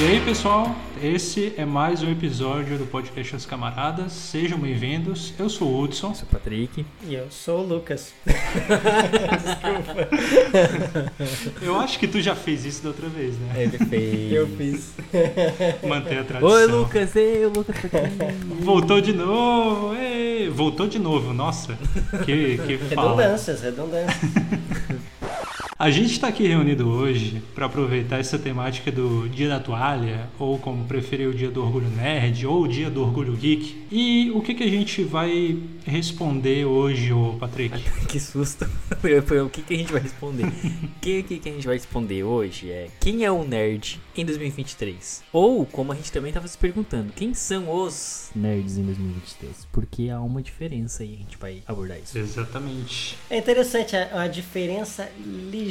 E aí, pessoal, esse é mais um episódio do podcast As Camaradas. Sejam bem-vindos. Eu sou o Hudson. Eu sou o Patrick. E eu sou o Lucas. Eu acho que tu já fez isso da outra vez, né? Ele fez. Eu fiz. Manter a tradição. Oi, Lucas. Ei, o Lucas tá aqui. Voltou de novo. Ei, voltou de novo. Nossa, que, que fala. Redundâncias, redundâncias. A gente está aqui reunido hoje para aproveitar essa temática do Dia da Toalha, ou como preferir o Dia do Orgulho Nerd, ou o Dia do Orgulho Geek. E o que, que a gente vai responder hoje, ô Patrick? que susto. Foi o que, que a gente vai responder? O que, que, que a gente vai responder hoje é quem é o nerd em 2023? Ou, como a gente também estava se perguntando, quem são os nerds em 2023? Porque há uma diferença aí, a gente vai abordar isso. Exatamente. É interessante a, a diferença ligeira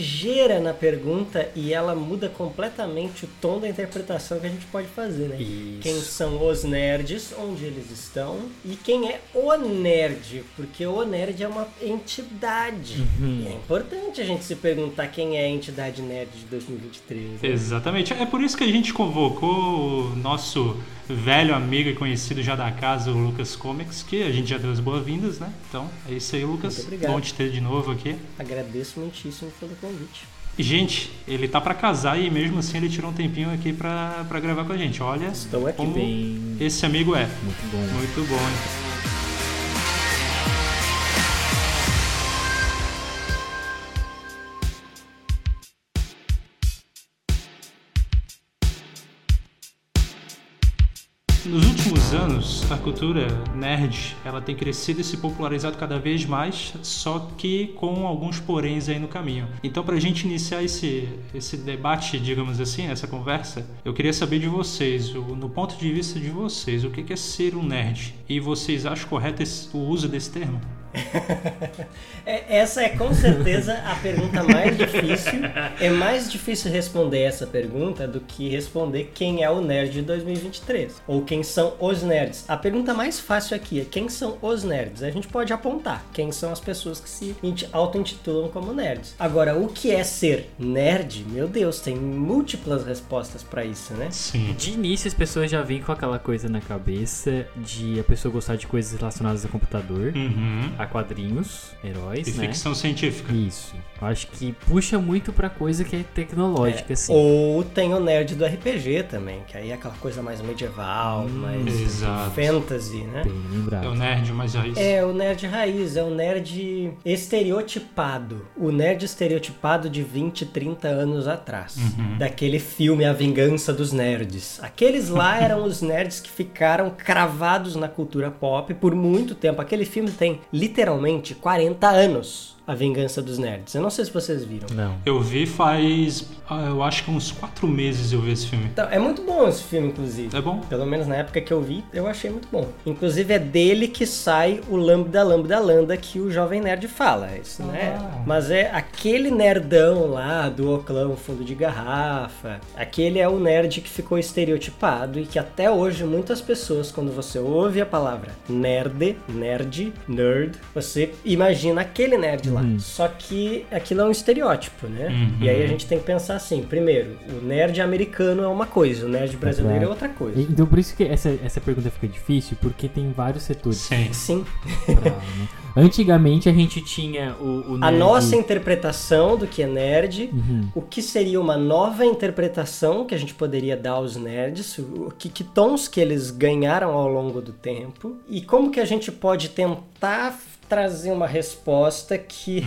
na pergunta e ela muda completamente o tom da interpretação que a gente pode fazer, né? Isso. Quem são os nerds, onde eles estão e quem é o nerd, porque o nerd é uma entidade. Uhum. E é importante a gente se perguntar quem é a entidade nerd de 2023. né? Exatamente. É por isso que a gente convocou o nosso velho amigo e conhecido já da casa, o Lucas Comics, que a gente já deu as boas-vindas, né? Então, é isso aí, Lucas. Bom te ter de novo aqui. Agradeço muitíssimo pelo convite. Gente, ele tá pra casar e mesmo assim ele tirou um tempinho aqui pra, pra gravar com a gente. Olha Estou aqui. como Bem. esse amigo é. Muito bom. Muito bom, hein? Anos, a cultura nerd ela tem crescido e se popularizado cada vez mais, só que com alguns poréns aí no caminho. Então, para a gente iniciar esse, esse debate, digamos assim, essa conversa, eu queria saber de vocês, no ponto de vista de vocês, o que é ser um nerd? E vocês acham correto o uso desse termo? É, essa é com certeza a pergunta mais difícil. É mais difícil responder essa pergunta do que responder quem é o nerd de 2023 ou quem são os nerds. A pergunta mais fácil aqui é quem são os nerds. A gente pode apontar quem são as pessoas que se inti- auto-intitulam como nerds. Agora, o que é ser nerd? Meu Deus, tem múltiplas respostas pra isso, né? Sim. De início, as pessoas já vêm com aquela coisa na cabeça de a pessoa gostar de coisas relacionadas a computador, Uhum. a quadrinhos, heróis, E né? ficção científica. Isso. Eu acho que puxa muito pra coisa que é tecnológica, assim. Ou tem o nerd do RPG também, que aí é aquela coisa mais medieval, mais Exato. fantasy, né? Bem É o lembrado. nerd mais raiz. É o nerd raiz, é o nerd estereotipado. O nerd estereotipado de 20, 30 anos atrás. Daquele filme A Vingança dos Nerds. Aqueles lá eram os nerds que ficaram cravados na cultura pop por muito tempo. Aquele filme tem literalmente 40 anos. A Vingança dos Nerds. Eu não sei se vocês viram. Não. Eu vi faz, ah, eu acho que uns quatro meses eu vi esse filme. Então, é muito bom esse filme, inclusive. É bom? Pelo menos na época que eu vi, eu achei muito bom. Inclusive é dele que sai o lambda lambda lambda que o jovem nerd fala, isso, né? Ah. Mas é aquele nerdão lá do oclão fundo de garrafa. Aquele é o nerd que ficou estereotipado e que até hoje muitas pessoas quando você ouve a palavra nerd, nerd, nerd, você imagina aquele nerd lá. Só que aquilo é um estereótipo, né? Uhum. E aí a gente tem que pensar assim, primeiro, o nerd americano é uma coisa, o nerd brasileiro é outra coisa. Então por isso que essa, essa pergunta fica difícil, porque tem vários setores. Sim. Sim. pra, né? Antigamente a gente tinha o, o A nerd- nossa interpretação do que é nerd, Uhum. o que seria uma nova interpretação que a gente poderia dar aos nerds, o que, que tons que eles ganharam ao longo do tempo, e como que a gente pode tentar trazer uma resposta que,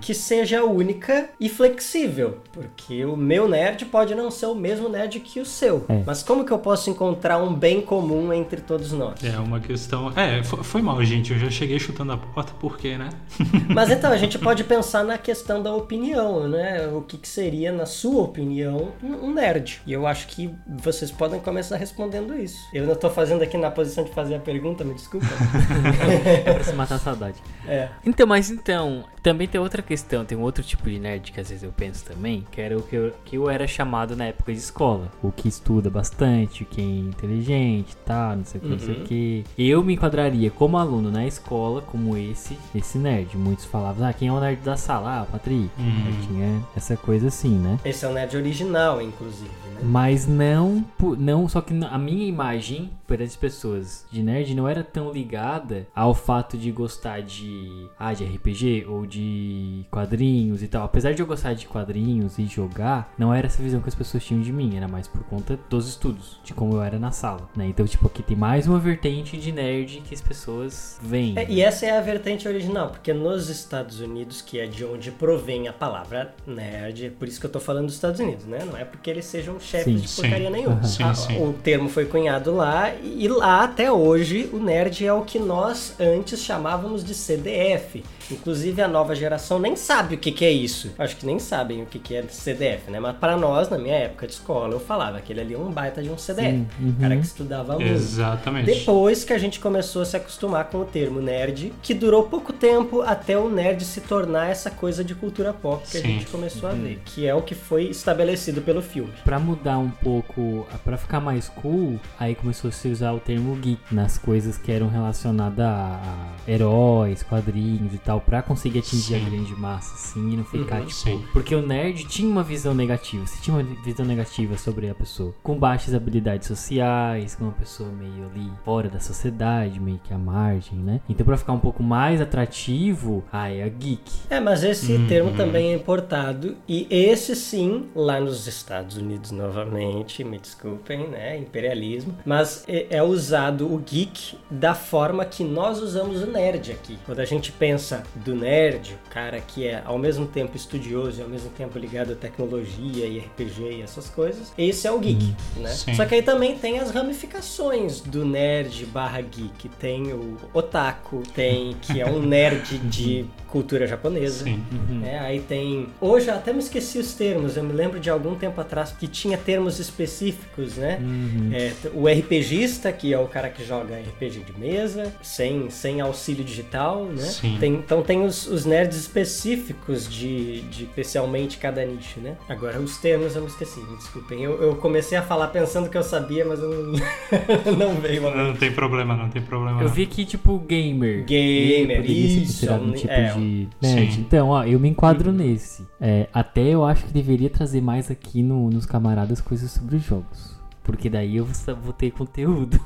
que seja única e flexível. Porque o meu nerd pode não ser o mesmo nerd que o seu. É. Mas como que eu posso encontrar um bem comum entre todos nós? É uma questão. É, fo- foi mal, gente. Eu já cheguei chutando a porta, porque, né? Mas então, a gente pode pensar na questão da opinião, né? O que, que seria, na sua opinião, um um nerd. E eu acho que vocês podem começar respondendo isso. Eu não tô fazendo aqui na posição de fazer a pergunta, me desculpa. É pra se matar a saudade. É. Então, mas então, Também tem outra questão, tem um outro tipo de nerd que às vezes eu penso também, que era o que eu, que eu era chamado na época de escola. O que estuda bastante, quem é inteligente, tá, não sei o que, não sei o Uhum. que. Eu me enquadraria como aluno na escola como esse, esse nerd. Muitos falavam, ah, quem é o nerd da sala? Ah, Patrick. Uhum. Tinha essa coisa assim, né? Esse é o nerd original, inclusive, né? Mas não, por- não, só que a minha imagem para as pessoas de nerd não era tão ligada ao fato de gostar de, ah, de RPG ou de quadrinhos e tal. Apesar de eu gostar de quadrinhos e jogar, não era essa visão que as pessoas tinham de mim, era mais por conta dos estudos, de como eu era na sala, né? Então, tipo, aqui tem mais uma vertente de nerd que as pessoas veem. É, e essa é a vertente original, porque nos Estados Unidos, que é de onde provém a palavra nerd, é por isso que eu tô falando dos Estados Unidos, né? Não é porque eles sejam chefes Sim. de porcaria Sim. nenhuma. Sim, A- sim. O termo foi cunhado lá, e lá até hoje o nerd é o que nós antes chamávamos de CDF. Inclusive a nova geração nem sabe o que, que é isso. Acho que nem sabem o que, que é CDF, né? Mas pra nós, na minha época de escola, eu falava que aquele ali é um baita de um CDF. Sim, uhum. Cara que estudava muito. Exatamente. Depois que a gente começou a se acostumar com o termo nerd, que durou pouco tempo até o nerd se tornar essa coisa de cultura pop que a Sim. gente começou a ver, que é o que foi estabelecido pelo filme. Pra mudar um pouco, pra ficar mais cool, aí começou a se usar o termo geek nas coisas que eram relacionadas a, a heróis, quadrinhos e tal, pra conseguir atingir Sim. a grande massa, assim, e não ficar Uhum, tipo. sim. Porque o nerd tinha uma visão negativa, você tinha uma visão negativa sobre a pessoa, com baixas habilidades sociais, com uma pessoa meio ali fora da sociedade, meio que à margem, né? Então, pra ficar um pouco mais atrativo, aí é a geek. É, mas esse Uhum. termo também é importado e esse sim, lá nos Estados Unidos novamente, me desculpem, né, imperialismo, mas é, é usado o geek da forma que nós usamos o nerd aqui. Quando a gente pensa do nerd, o cara que é ao mesmo tempo estudioso e ao mesmo tempo ligado à tecnologia e RPG e essas coisas, esse é o geek, né? Sim. Só que aí também tem as ramificações do nerd barra geek. Tem o otaku, tem que é um nerd de cultura japonesa. Sim. É, aí tem. Hoje eu até me esqueci os termos. Eu me lembro de algum tempo atrás que tinha termos específicos, né? Uhum. É, o RPGista, que é o cara que joga RPG de mesa, sem, sem auxílio digital, né? Sim. Tem- então tem os, os nerds específicos de, de especialmente cada nicho, né? Agora, os termos eu me esqueci, me desculpem. Eu, eu comecei a falar pensando que eu sabia, mas eu não, não veio a Não tem problema, não tem problema. Eu não. vi que, tipo, gamer. Gamer, ser isso, um tipo é. de nerd. Sim. Então, ó, eu me enquadro nesse. É, até eu acho que deveria trazer mais aqui no- nos camaradas coisas sobre os jogos. Porque daí eu vou, ter conteúdo.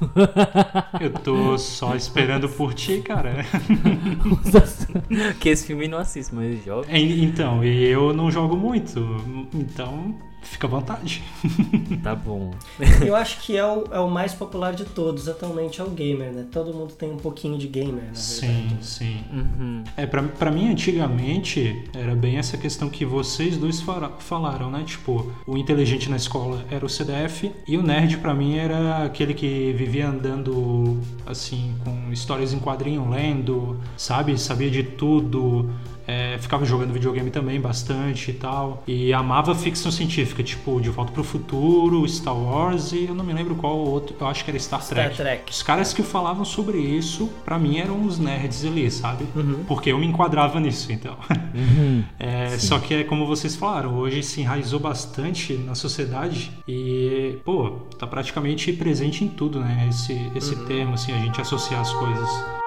Eu tô só esperando por ti, cara. que esse filme não assisto, mas eu jogo. E- Então, e eu não jogo muito, então fica à vontade. Tá bom. Eu acho que é o, é o mais popular de todos atualmente, é o gamer, né? Todo mundo tem um pouquinho de gamer, na Sim, verdade. sim. Uhum. É, pra, pra mim, antigamente, era bem essa questão que vocês dois fala- falaram, né? Tipo, o inteligente na escola era o CDF e o nerd, pra mim, era aquele que vivia andando, assim, com histórias em quadrinho, lendo, sabe? Sabia de tudo. É, ficava jogando videogame também bastante e tal. E amava ficção científica, tipo De Volta pro Futuro, Star Wars e eu não me lembro qual outro. Eu acho que era Star Star Trek. Trek. Os caras que falavam sobre isso, pra mim, eram os nerds ali, sabe? Uhum. Porque eu me enquadrava nisso, então. Uhum. É, só que é como vocês falaram, hoje se enraizou bastante na sociedade e, pô, tá praticamente presente em tudo, né? Esse, esse termo, assim, a gente associar as coisas.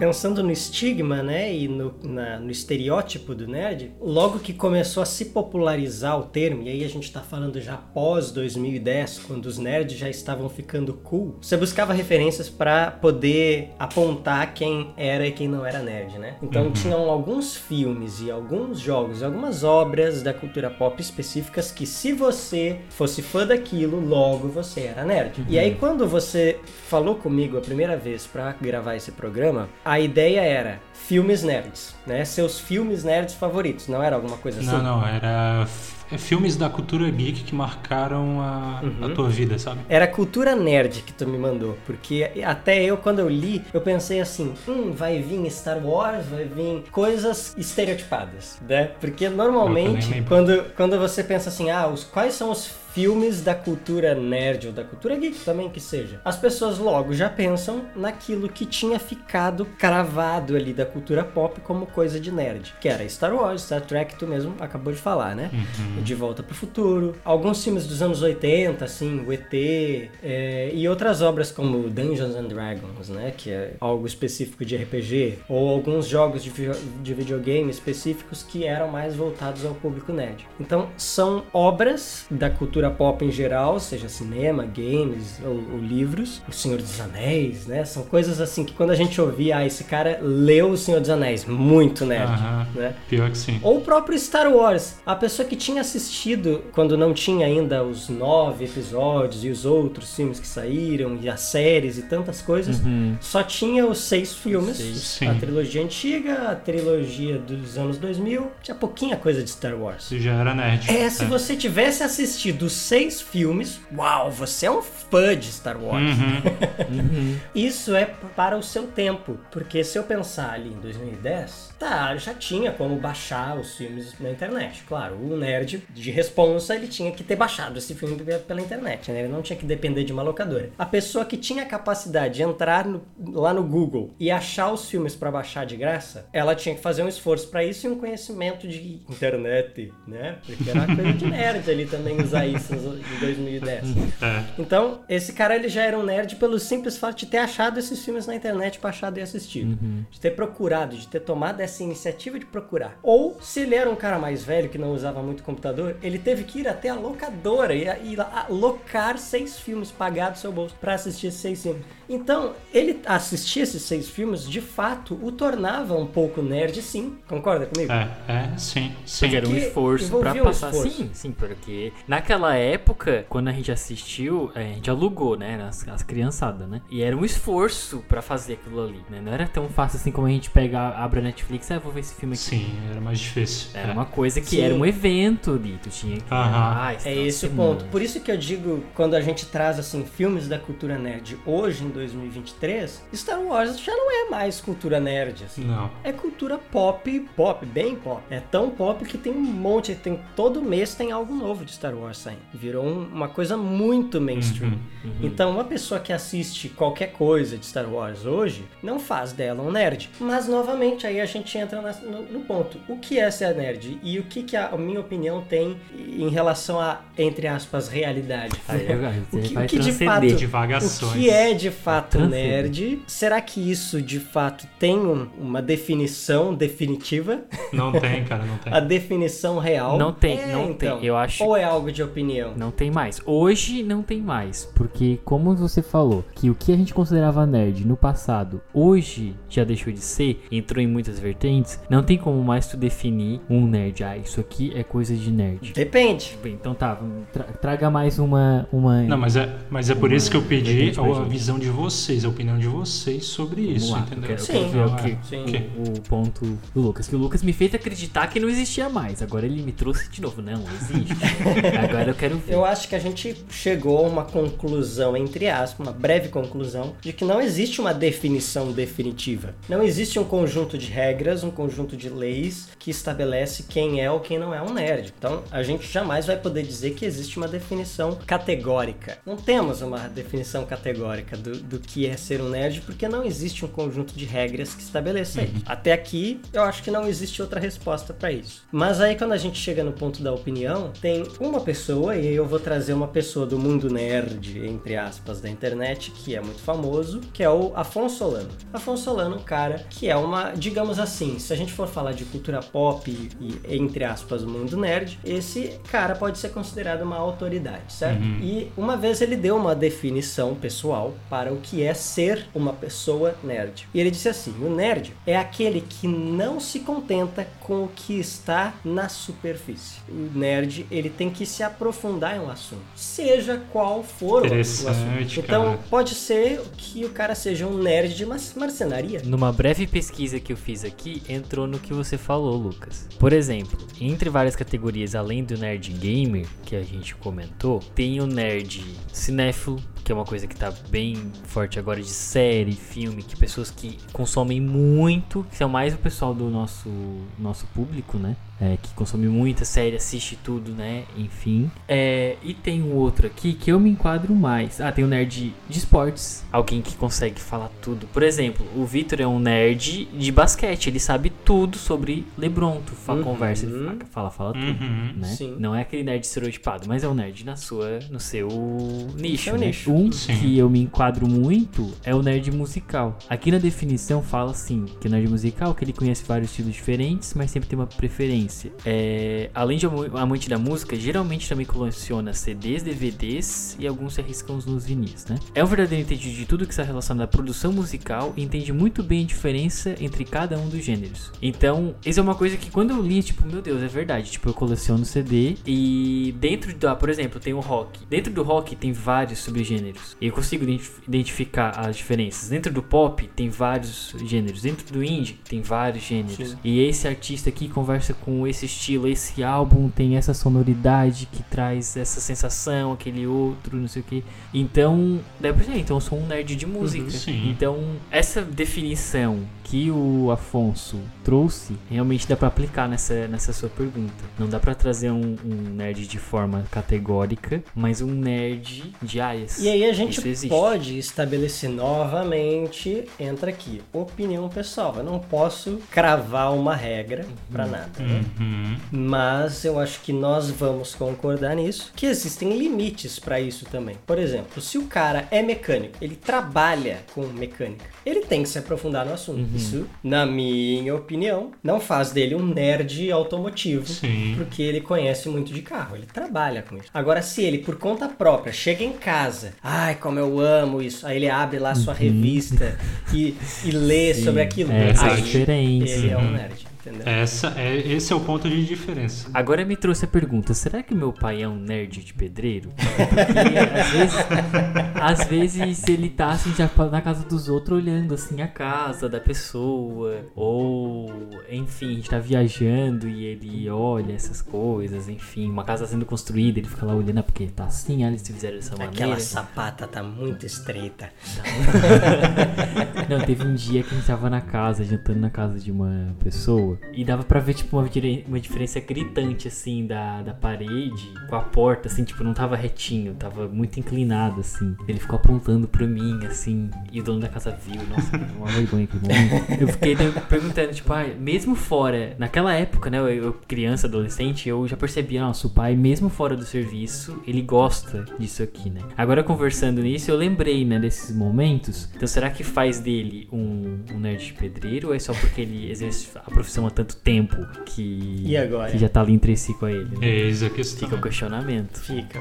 Pensando no estigma, né, e no, na- no estereótipo do nerd, logo que começou a se popularizar o termo, e aí a gente tá falando já pós 2010, quando os nerds já estavam ficando cool, você buscava referências pra poder apontar quem era e quem não era nerd, né? Então tinham alguns filmes e alguns jogos e algumas obras da cultura pop específicas que se você fosse fã daquilo, logo você era nerd. E aí quando você falou comigo a primeira vez pra gravar esse programa, a ideia era filmes nerds, né? Seus filmes nerds favoritos, não era alguma coisa assim? Não, não, era é filmes da cultura geek que marcaram a, a tua vida, sabe? Era cultura nerd que tu me mandou, porque até eu, quando eu li, eu pensei assim, hum, vai vir Star Wars, vai vir coisas estereotipadas, né? Porque normalmente, quando, quando você pensa assim, ah, os, quais são os filmes da cultura nerd ou da cultura geek também que seja, as pessoas logo já pensam naquilo que tinha ficado cravado ali da cultura pop como coisa de nerd, que era Star Wars, Star Trek, tu mesmo acabou de falar, né? Uhum. De Volta pro Futuro, alguns filmes dos anos 80, assim, o ET, é, e outras obras como Dungeons and Dragons, né? Que é algo específico de RPG, ou alguns jogos de, de videogame específicos que eram mais voltados ao público nerd. Então, são obras da cultura pop em geral, seja cinema, games ou, ou livros, O Senhor dos Anéis, né? São coisas assim que quando a gente ouvia, ah, esse cara leu O Senhor dos Anéis, muito nerd, Aham. né? Pior que sim. Ou o próprio Star Wars. A pessoa que tinha assistido quando não tinha ainda os nove episódios e os outros filmes que saíram, e as séries e tantas coisas, só tinha os seis filmes. Sim. A trilogia antiga, a trilogia dos anos 2000. Tinha pouquinha coisa de Star Wars. Você já era nerd. É, se você tivesse assistido os seis filmes, uau, você é um fã de Star Wars. Uhum. Isso é para o seu tempo, porque se eu pensar ali em 2010, tá, já tinha como baixar os filmes na internet. Claro, o nerd de responsa, ele tinha que ter baixado esse filme pe- pela internet, né? Ele não tinha que depender de uma locadora. A pessoa que tinha a capacidade de entrar no- lá no Google e achar os filmes para baixar de graça, ela tinha que fazer um esforço para isso e um conhecimento de internet, né? Porque era coisa de nerd ali também usar isso em 2010. É. Então, esse cara ele já era um nerd pelo simples fato de ter achado esses filmes na internet, baixado e assistido. De ter procurado, de ter tomado essa iniciativa de procurar. Ou, se ele era um cara mais velho que não usava muito computador, ele teve que ir até a locadora e, e lá locar seis filmes, pagar do seu bolso pra assistir esses seis filmes. Então, ele assistir esses seis filmes, de fato, o tornava um pouco nerd, sim. Concorda comigo? É, é, sim, sim. Era um esforço pra envolvia um passar. esforço. Sim, sim, porque naquela época, quando a gente assistiu, é, a gente alugou, né? As, as criançadas, né? E era um esforço pra fazer aquilo ali, né? Não era tão fácil assim como a gente pega, abre a Netflix, ah, vou ver esse filme aqui. Sim, era mais difícil. Era É. uma coisa que Sim. era um evento ali, tu tinha que. Aham. Ah, É de esse o ponto. Por isso que eu digo, quando a gente traz assim filmes da cultura nerd hoje em 2023, Star Wars já não é mais cultura nerd, assim. Não. É cultura pop, pop, bem pop. É tão pop que tem um monte, tem todo mês tem algo novo de Star Wars saindo. Virou um- uma coisa muito mainstream. Uhum, Então, uma pessoa que assiste qualquer coisa de Star Wars hoje não faz dela um nerd. Mas novamente aí a gente entra na- no, no ponto. O que é ser nerd e o que, que a, a minha opinião tem em relação a entre aspas realidade? Aí, agora, O que- o que de fato- Divagações. O que é de fato nerd? Será que isso de fato tem um- uma definição definitiva? Não tem, cara, não tem. A definição real? Não tem, É, não então. tem. Eu acho Ou é algo de opinião? Não tem mais. Hoje não tem mais. Porque, como você falou, que o que a gente considerava nerd no passado, hoje já deixou de ser, entrou em muitas vertentes, não tem como mais tu definir um nerd. Ah, isso aqui é coisa de nerd. Depende. Bem, então tá, tra- traga mais uma. uma... Não, mas é, mas é por isso que eu pedi a gente. visão de vocês, a opinião de vocês sobre isso, lá, entendeu? Eu quero, Sim. ver o, que, Sim. o- o ponto do Lucas. Que o Lucas me fez acreditar que não existia mais. Agora ele me trouxe de novo. Não, existe. Agora eu quero ver. Eu acho que a gente chegou a uma conclusão, entre aspas, uma breve conclusão, de que não existe uma definição definitiva. Não existe um conjunto de regras, um conjunto de leis que estabelece quem é ou quem não é um nerd. Então, a gente jamais vai poder dizer que existe uma definição categórica. Não temos uma definição categórica do, do que é ser um nerd, porque não existe um conjunto de regras que estabeleça isso. Até aqui, eu acho que não existe outra resposta para isso. Mas aí, quando a gente chega no ponto da opinião, tem uma pessoa, e aí eu vou trazer uma pessoa do mundo nerd, entre aspas, da internet, que é muito famoso, que é o Afonso Solano. Afonso Solano, um cara que é uma, digamos assim, se a gente for falar de cultura pop e, e, entre aspas, mundo nerd, esse cara pode ser considerado uma autoridade, certo? E uma vez ele deu uma definição pessoal para o que é ser uma pessoa nerd. E ele disse assim: o nerd é aquele que não se contenta com o que está na superfície. O nerd, ele tem que se aprofundar em um assunto, seja qual for o assunto. Então, cara. pode ser que o cara seja um nerd de mar- marcenaria. Numa breve pesquisa que eu fiz aqui, entrou no que você falou, Lucas. Por exemplo, entre várias categorias, além do nerd gamer, que a gente comentou, tem o nerd cinéfilo, que é uma coisa que tá bem forte agora de série, filme, que pessoas que consomem muito, que são mais o pessoal do nosso, nosso público, né? É, que consome muita série, assiste tudo, né? Enfim. É, e tem um outro aqui que eu me enquadro mais. Ah, tem o um nerd de esportes. Alguém que consegue falar tudo. Por exemplo, o Vitor é um nerd de basquete. Ele sabe tudo sobre LeBron. Tu fala, uhum. conversa, ele fala, fala tudo, uhum. né? Sim. Não é aquele nerd estereotipado, mas é um nerd na sua, no seu nicho, né? Nicho. Um Sim. que eu me enquadro muito é o nerd musical. Aqui na definição fala assim, que o nerd musical, que ele conhece vários estilos diferentes, mas sempre tem uma preferência. É, além de amante da música, geralmente também coleciona CDs, DVDs e alguns se arriscam nos vinis, né? É um verdadeiro entendido de tudo que está relacionado à produção musical e entende muito bem a diferença entre cada um dos gêneros. Então, isso é uma coisa que quando eu li, tipo, meu Deus, é verdade. Tipo, eu coleciono CD e dentro da, por exemplo, tem o rock. Dentro do rock tem vários subgêneros. E eu consigo identificar as diferenças. Dentro do pop tem vários gêneros. Dentro do indie tem vários gêneros. Sim. E esse artista aqui conversa com esse estilo, esse álbum tem essa sonoridade que traz essa sensação, aquele outro, não sei o que. Então, dá pra dizer, então eu sou um nerd de música. Uhum, então, essa definição que o Afonso trouxe, realmente dá para aplicar nessa, nessa sua pergunta. Não dá para trazer um, um, nerd de forma categórica, mas um nerd de áreas. E aí a gente pode estabelecer novamente, entra aqui, opinião pessoal. Eu não posso cravar uma regra uhum. para nada. Né? Uhum. Mas eu acho que nós vamos concordar nisso, que existem limites para isso também. Por exemplo, se o cara é mecânico, ele trabalha com mecânica, ele tem que se aprofundar no assunto. Uhum. Isso, na minha opinião, não faz dele um nerd automotivo, Sim. porque ele conhece muito de carro, ele trabalha com isso. Agora, se ele, por conta própria, chega em casa, ai, como eu amo isso, aí ele abre lá sua uhum. revista e, e lê Sim. sobre aquilo, Essa aí, é a diferença. ele é um nerd. Entendeu? Essa é, esse é o ponto de diferença. Agora me trouxe a pergunta: será que meu pai é um nerd de pedreiro? Porque às vezes, às vezes ele tá assim já na casa dos outros olhando assim a casa da pessoa. Ou, enfim, a gente tá viajando e ele olha essas coisas, enfim, uma casa sendo construída, ele fica lá olhando, ah, porque tá assim, ah, eles fizeram dessa Aquela maneira. Aquela sapata tá muito estreita. Não, teve um dia que a gente tava na casa, jantando na casa de uma pessoa E dava pra ver, tipo, uma, uma diferença gritante, assim, da, da parede com a porta, assim, tipo, não tava retinho, tava muito inclinado, assim. Ele ficou apontando pra mim, assim, e o dono da casa viu. Nossa, uma vergonha aquele momento. Eu fiquei perguntando, tipo, ah, mesmo fora, naquela época, né, eu, eu, criança, adolescente, eu já percebia, nossa, o pai, mesmo fora do serviço, ele gosta disso aqui, né. Agora, conversando nisso, eu lembrei, né, desses momentos. Então, será que faz dele um, um nerd de pedreiro ou é só porque ele exerce a profissão há tanto tempo que, e agora? que já tá ali entre si com ele. Né? Eis a questão. Fica o questionamento. Fica.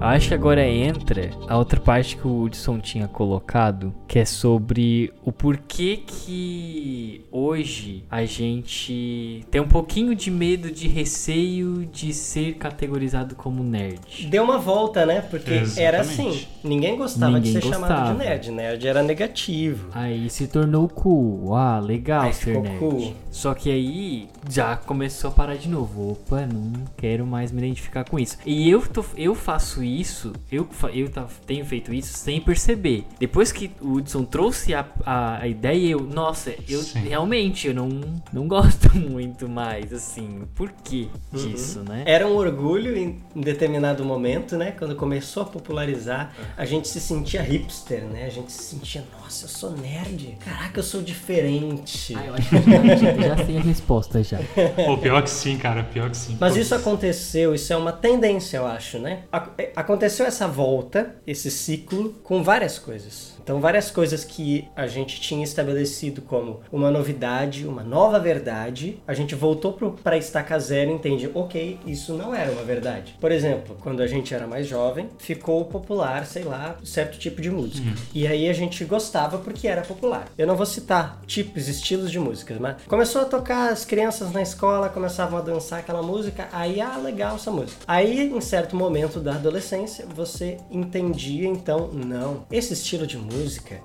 Acho que agora entra a outra parte que o Hudson tinha colocado, que é sobre o porquê que hoje a gente tem um pouquinho de medo, de receio de ser categorizado como nerd. Deu uma volta, né? Porque Exatamente. era assim, ninguém gostava ninguém de ser gostava. chamado de nerd. Nerd era negativo. Aí se tornou cool. Ah, legal aí ser nerd. Cool. Só que aí já começou a parar de novo. Opa, não quero mais me identificar com isso. E eu, tô, eu faço isso isso, eu, eu tenho feito isso sem perceber. Depois que o Hudson trouxe a, a, a ideia, eu, nossa, eu Sim. realmente eu não, não gosto muito mais, assim, por que uhum. disso, né? Era um orgulho em determinado momento, né? Quando começou a popularizar, a gente se sentia hipster, né? A gente se sentia, nossa, eu sou nerd. Caraca, eu sou diferente. Ah, eu acho que já, já sei a resposta já. Pô, pior que sim, cara, pior que sim. Mas isso aconteceu, isso é uma tendência, eu acho, né? Aconteceu essa volta, esse ciclo, com várias coisas. Então, várias coisas que a gente tinha estabelecido como uma novidade, uma nova verdade, a gente voltou para estaca zero e entende, ok, isso não era uma verdade. Por exemplo, quando a gente era mais jovem, ficou popular, sei lá, certo tipo de música. Hum. E aí a gente gostava porque era popular. Eu não vou citar tipos, estilos de músicas, mas começou a tocar, as crianças na escola começavam a dançar aquela música, aí, ah, legal essa música. Aí, em certo momento da adolescência você entendia então, não, esse estilo de música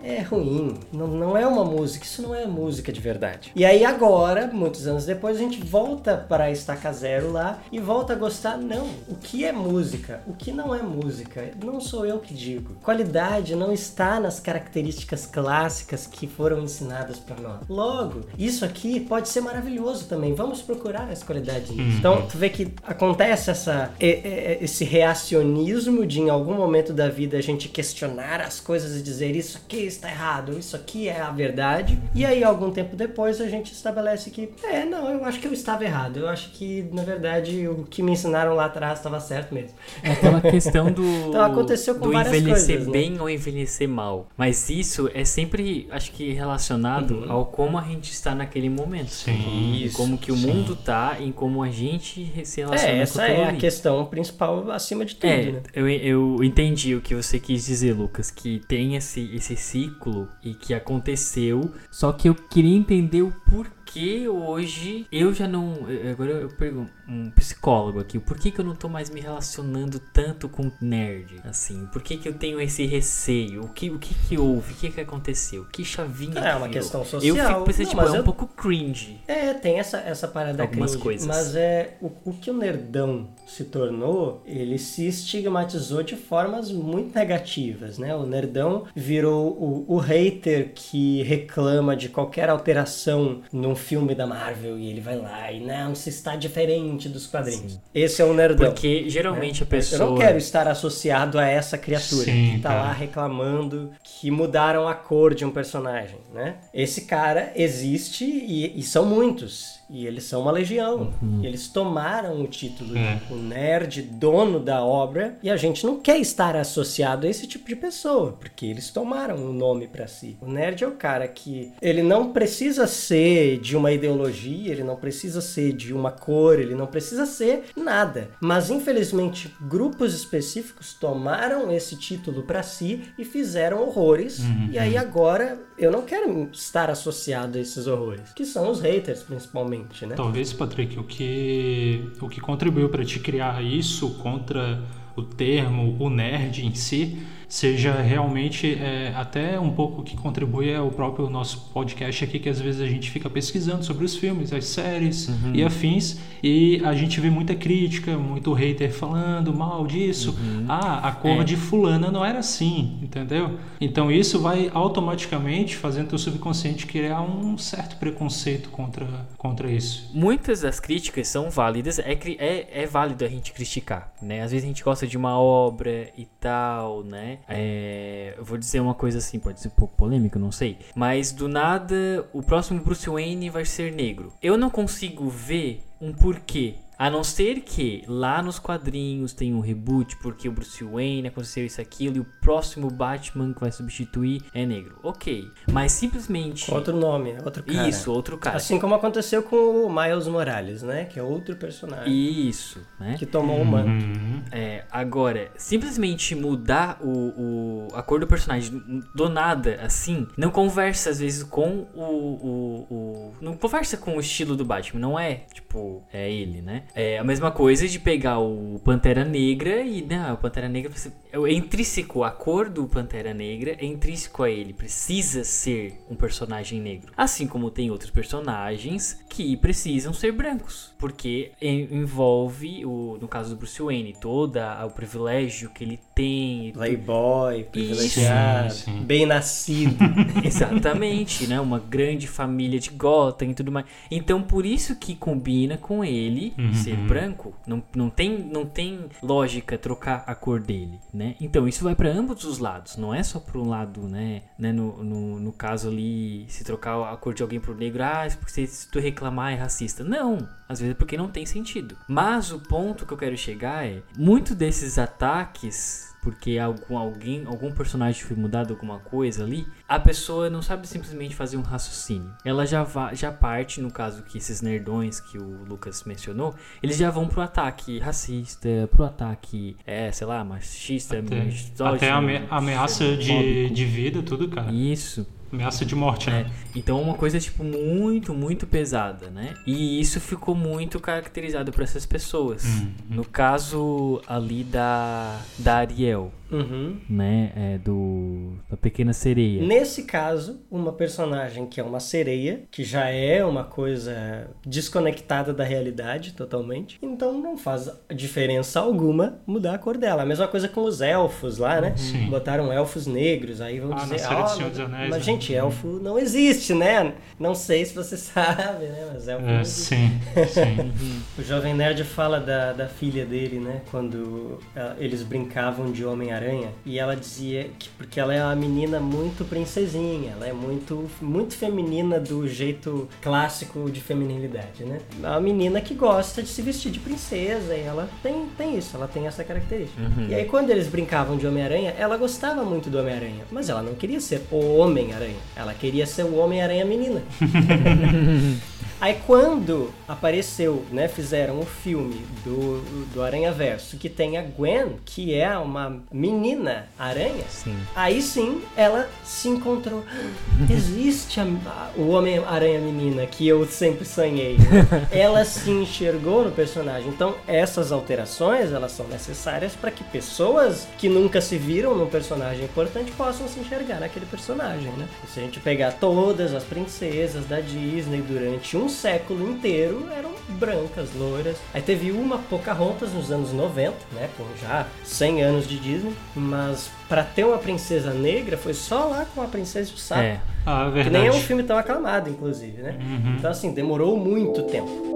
é ruim, não, não é uma música, isso não é música de verdade. E aí agora, muitos anos depois, a gente volta para estaca zero lá e volta a gostar, não, o que é música, o que não é música, não sou eu que digo. Qualidade não está nas características clássicas que foram ensinadas para nós. Logo, isso aqui pode ser maravilhoso também, vamos procurar essa qualidade nisso. Então, tu vê que acontece essa, esse reacionismo de em algum momento da vida a gente questionar as coisas e dizer isso aqui está errado, isso aqui é a verdade. E aí, algum tempo depois, a gente estabelece que, é, não, eu acho que eu estava errado. Eu acho que, na verdade, o que me ensinaram lá atrás estava certo mesmo. É aquela questão do, então, aconteceu com do várias envelhecer coisas, né? bem ou envelhecer mal. Mas isso é sempre, acho que, relacionado Uhum. ao como a gente está naquele momento. Sim. Em como que o sim. mundo tá, em como a gente se relaciona É, com essa é a ali. questão principal acima de tudo, É, né? eu, eu entendi o que você quis dizer, Lucas, que tem esse, esse ciclo e que aconteceu, só que eu queria entender o porquê hoje eu já não. Agora eu pergunto, um psicólogo aqui, por que, que eu não tô mais me relacionando tanto com nerd? Assim, por que, que eu tenho esse receio? O que, o que, que houve? O que, que aconteceu? Que chavinha É que uma virou? questão Eu social. fico pensando, Não, tipo, é um eu- pouco cringe. É, tem essa, essa parada Algumas cringe, coisas. Mas é o, o que o nerdão se tornou, ele se estigmatizou de formas muito negativas, né? O nerdão virou o, o hater que reclama de qualquer alteração num filme da Marvel e ele vai lá e não, se está diferente dos quadrinhos. Esse é o nerdão. Porque geralmente a Eu pessoa. não quero estar associado a essa criatura Sim, que tá cara. lá reclamando que mudaram a cor de um personagem, né? Esse cara existe e, e são muitos. E eles são uma legião. E eles tomaram o título É. de o nerd dono da obra e a gente não quer estar associado a esse tipo de pessoa, porque eles tomaram o nome pra si. O nerd é o cara que ele não precisa ser de uma ideologia, ele não precisa ser de uma cor, ele não precisa ser nada. Mas infelizmente grupos específicos tomaram esse título pra si e fizeram horrores. E aí agora eu não quero estar associado a esses horrores, que são os haters principalmente, né? Talvez, Patrick, o que, o que contribuiu para te criar isso contra o termo, o nerd em si, seja realmente é, até um pouco que contribui é o próprio nosso podcast aqui, que às vezes a gente fica pesquisando sobre os filmes, as séries e afins, e a gente vê muita crítica, muito hater falando mal disso. Ah, a cor É. de fulana não era assim, entendeu? Então isso vai automaticamente fazendo o subconsciente criar um certo preconceito contra, contra isso. Muitas das críticas são válidas, é, é, é válido a gente criticar, né? Às vezes a gente gosta de uma obra e tal, né? É, eu vou dizer uma coisa assim, pode ser um pouco polêmico, não sei. Mas do nada, o próximo Bruce Wayne vai ser negro. Eu não consigo ver um porquê. A não ser que lá nos quadrinhos tem um reboot porque o Bruce Wayne aconteceu isso aquilo e o próximo Batman que vai substituir é negro. Ok. Mas simplesmente. Outro nome, outro cara. Isso, outro cara. Assim como aconteceu com o Miles Morales, né? Que é outro personagem Isso, né? que tomou o manto. Uhum. É, agora, simplesmente mudar o, o- a cor do personagem do nada, assim, não conversa às vezes com o, o, o- Não conversa com o estilo do Batman, não é, tipo, é ele, né? É a mesma coisa de pegar o Pantera Negra e. Não, o Pantera Negra é intrínseco, a cor do Pantera Negra é intrínseco a ele, precisa ser um personagem negro. Assim como tem outros personagens que precisam ser brancos, porque en- envolve, o, no caso do Bruce Wayne, todo o privilégio que ele tem. Playboy, privilegiado, Sim, sim. bem nascido. Exatamente, né? Uma grande família de Gotham e tudo mais. Então, por isso que combina com ele Uhum. ser branco. Não, não, tem, não tem lógica trocar a cor dele, né? Então, isso vai para ambos os lados. Não é só para um lado, né? né? No, no, no caso ali, se trocar a cor de alguém pro negro, ah, você- se tu reclamar é racista. Não, às vezes porque não tem sentido. Mas o ponto que eu quero chegar é, muito desses ataques porque algum alguém, algum personagem foi mudado alguma coisa ali, a pessoa não sabe simplesmente fazer um raciocínio. Ela já va, já parte, no caso que esses nerdões que o Lucas mencionou, eles já vão pro ataque racista, pro ataque, é, sei lá, machista, Até, misógino, até ame- ameaça de, de vida, tudo, cara. Isso. Ameaça de morte, né? É, então uma coisa tipo muito, muito pesada, né? E isso ficou muito caracterizado por essas pessoas. Uhum. No caso ali da da Ariel, Uhum. né, é do da Pequena Sereia. Nesse caso, uma personagem que é uma sereia, que já é uma coisa desconectada da realidade totalmente, então não faz diferença alguma mudar a cor dela. A mesma coisa com os elfos lá, né? Sim. Botaram elfos negros, aí vão Ah, na dizer, série do "Ah, Senhor dos Anéis, mas né?" gente, elfo não existe, né? Não sei se você sabe, né? Mas elfo não É, existe. sim, sim. O Jovem Nerd fala da, da filha dele, né? Quando ah, eles brincavam de Homem-Aranha. E ela dizia que porque ela é uma menina muito princesinha, ela é muito, muito feminina do jeito clássico de feminilidade, né? É uma menina que gosta de se vestir de princesa e ela tem, tem isso, ela tem essa característica. Uhum. E aí quando eles brincavam de Homem-Aranha, ela gostava muito do Homem-Aranha, mas ela não queria ser o Homem-Aranha, ela queria ser o Homem-Aranha menina. Aí quando apareceu, né, fizeram o filme do, do Aranha Verso, que tem a Gwen, que é uma menina aranha, Sim. aí sim ela se encontrou. Existe a- a- o Homem-Aranha menina que eu sempre sonhei. né? ela se enxergou no personagem. Então essas alterações, elas são necessárias para que pessoas que nunca se viram num personagem importante possam se enxergar naquele personagem, né? Se a gente pegar todas as princesas da Disney durante um século inteiro, eram brancas, loiras. Aí teve uma Pocahontas nos anos 90, né? Com já 100 anos de Disney. Mas para ter uma princesa negra foi só lá com a Princesa e o Sapo. É. Ah, Que nem é um verdade. filme tão aclamado, inclusive, né? Uhum. Então, assim, demorou muito tempo.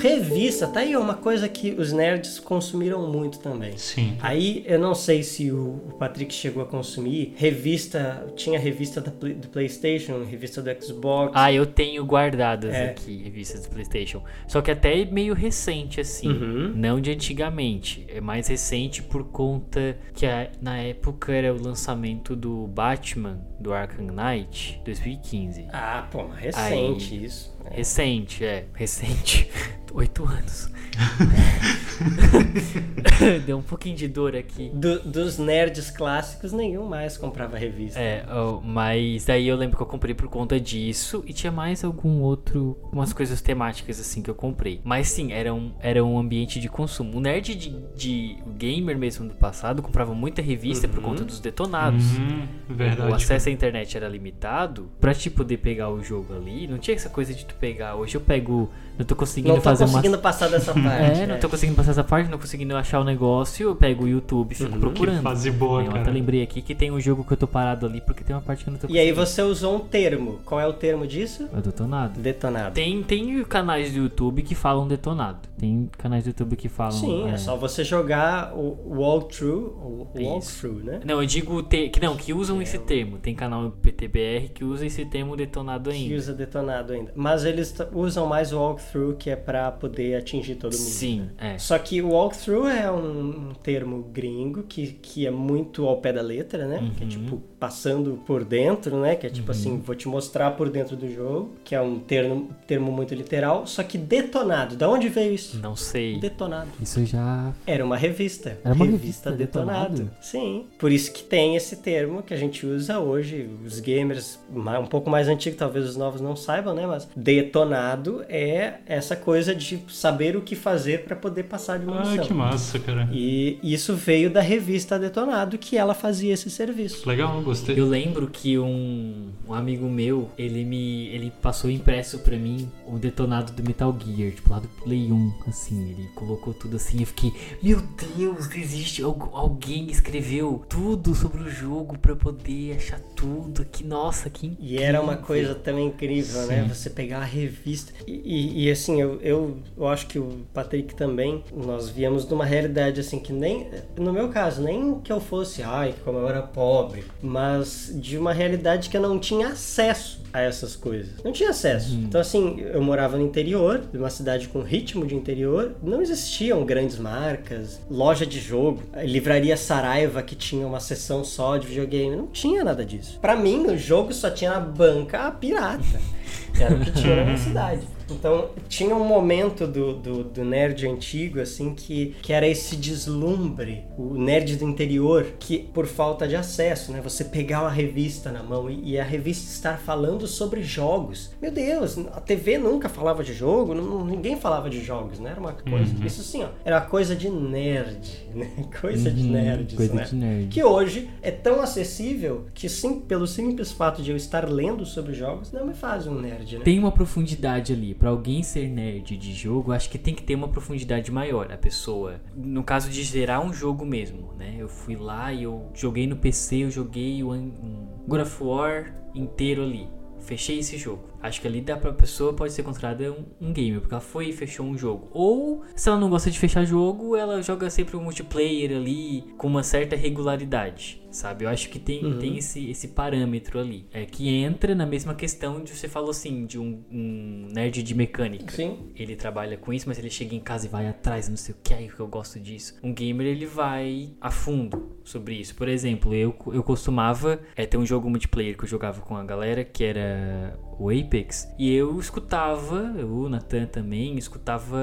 Revista, tá aí uma coisa que os nerds consumiram muito também. Sim. Aí eu não sei se o o Patrick chegou a consumir revista, tinha revista da do PlayStation, revista do Xbox. Ah, eu tenho guardadas É. aqui, revistas do PlayStation. Só que até meio recente, assim. Uhum. Não de antigamente. É mais recente por conta que a- na época era o lançamento do Batman, do Arkham Knight, 2015. Ah, pô, recente Aí- isso. Né? Recente, é. Recente. Oito anos. Deu um pouquinho de dor aqui. Do- dos nerds clássicos, nenhum mais comprava revista. É, ó, mas daí eu lembro que eu comprei por conta disso e tinha mais algum outro, umas coisas temáticas assim que eu comprei. Mas sim, era um, era um ambiente de consumo. O nerd de, de o gamer mesmo do passado comprava muita revista por conta dos detonados. Uhum, verdade. O acesso à internet era limitado pra te poder pegar o jogo ali. Não tinha essa coisa de pegar. Hoje eu pego. Não tô conseguindo Não tô fazer uma. conseguindo passar dessa parte. É, não né? tô conseguindo passar essa parte, não conseguindo achar o negócio, eu pego o YouTube e fico Uhum. procurando. Que fase boa, eu cara. até lembrei aqui que tem um jogo que eu tô parado ali porque tem uma parte que eu não tô E aí você usou um termo. Qual é o termo disso? Eu detonado. Detonado. Tem, tem canais do YouTube que falam detonado. Tem canais do YouTube que falam. Sim, é. só você jogar o walkthrough, o walkthrough, né? Não, eu digo te- que não, que usam esse termo. Tem canal PTBR que usa esse termo detonado Que ainda. usa detonado ainda. Mas eles usam mais o walkthrough, que é pra poder atingir todo mundo. Sim, é. Só que o walkthrough é um termo gringo que, que é muito ao pé da letra, né? Que é Uhum. tipo passando por dentro, né? Que é tipo assim, vou te mostrar por dentro do jogo, que é um termo, termo muito literal. Só que detonado, da onde veio isso? Não sei. Detonado. Isso já. Era uma revista. Era uma revista, detonado. Detonado? Sim. Por isso que tem esse termo que a gente usa hoje. Os gamers um pouco mais antigos, talvez os novos não saibam, né? Mas detonado é essa coisa de saber o que fazer para poder passar de uma Ah, missão. que massa, cara. E isso veio da revista Detonado, que ela fazia esse serviço. Legal, gostei. Eu lembro que um, um amigo meu, ele me ele passou impresso pra mim o detonado do Metal Gear, tipo lá do Play 1, assim, ele colocou tudo assim, eu fiquei, meu Deus, existe algu- alguém escreveu tudo sobre o jogo pra poder achar tudo, que nossa, que E era uma incrível. coisa também incrível, né? Você pegar a revista. E, e- e, assim, eu, eu, eu acho que o Patrick também, nós viemos de uma realidade assim que nem. No meu caso, nem que eu fosse, ai, como eu era pobre, mas de uma realidade que eu não tinha acesso a essas coisas. Não tinha acesso. Então, assim, eu morava no interior, de uma cidade com ritmo de interior, não existiam grandes marcas, loja de jogo, livraria Saraiva que tinha uma seção só de videogame, não tinha nada disso. Pra mim, o jogo só tinha na banca pirata. que Era o que tinha na minha cidade. Então, tinha um momento do, do, do, nerd antigo, assim, que, que era esse deslumbre, o nerd do interior, que por falta de acesso, né? Você pegar uma revista na mão e, e a revista estar falando sobre jogos. Meu Deus, a TV nunca falava de jogo, não, ninguém falava de jogos, né? Era uma coisa. Uhum. Isso sim, ó, era coisa de nerd, né? Coisa uhum, de nerds, coisa né? De nerd. Que hoje é tão acessível que, sim, pelo simples fato de eu estar lendo sobre jogos, não me faz um nerd, né? Tem uma profundidade ali. Para alguém ser nerd de jogo, acho que tem que ter uma profundidade maior. A pessoa, no caso de gerar um jogo mesmo, né? Eu fui lá e eu joguei no PC, eu joguei o um God of War inteiro ali. Fechei esse jogo. Acho que ali dá pra pessoa pode ser considerada um, um, gamer, porque ela foi e fechou um jogo. Ou, se ela não gosta de fechar jogo, ela joga sempre um multiplayer ali com uma certa regularidade, sabe? Eu acho que tem, uhum. tem esse, esse parâmetro ali. É que entra na mesma questão de você falou assim, de um, um, nerd de mecânica. Sim. Ele trabalha com isso, mas ele chega em casa e vai atrás, não sei o que, que eu gosto disso. Um gamer, ele vai a fundo sobre isso. Por exemplo, eu, eu costumava é, ter um jogo multiplayer que eu jogava com a galera, que era o Apex, e eu escutava, o Nathan também, escutava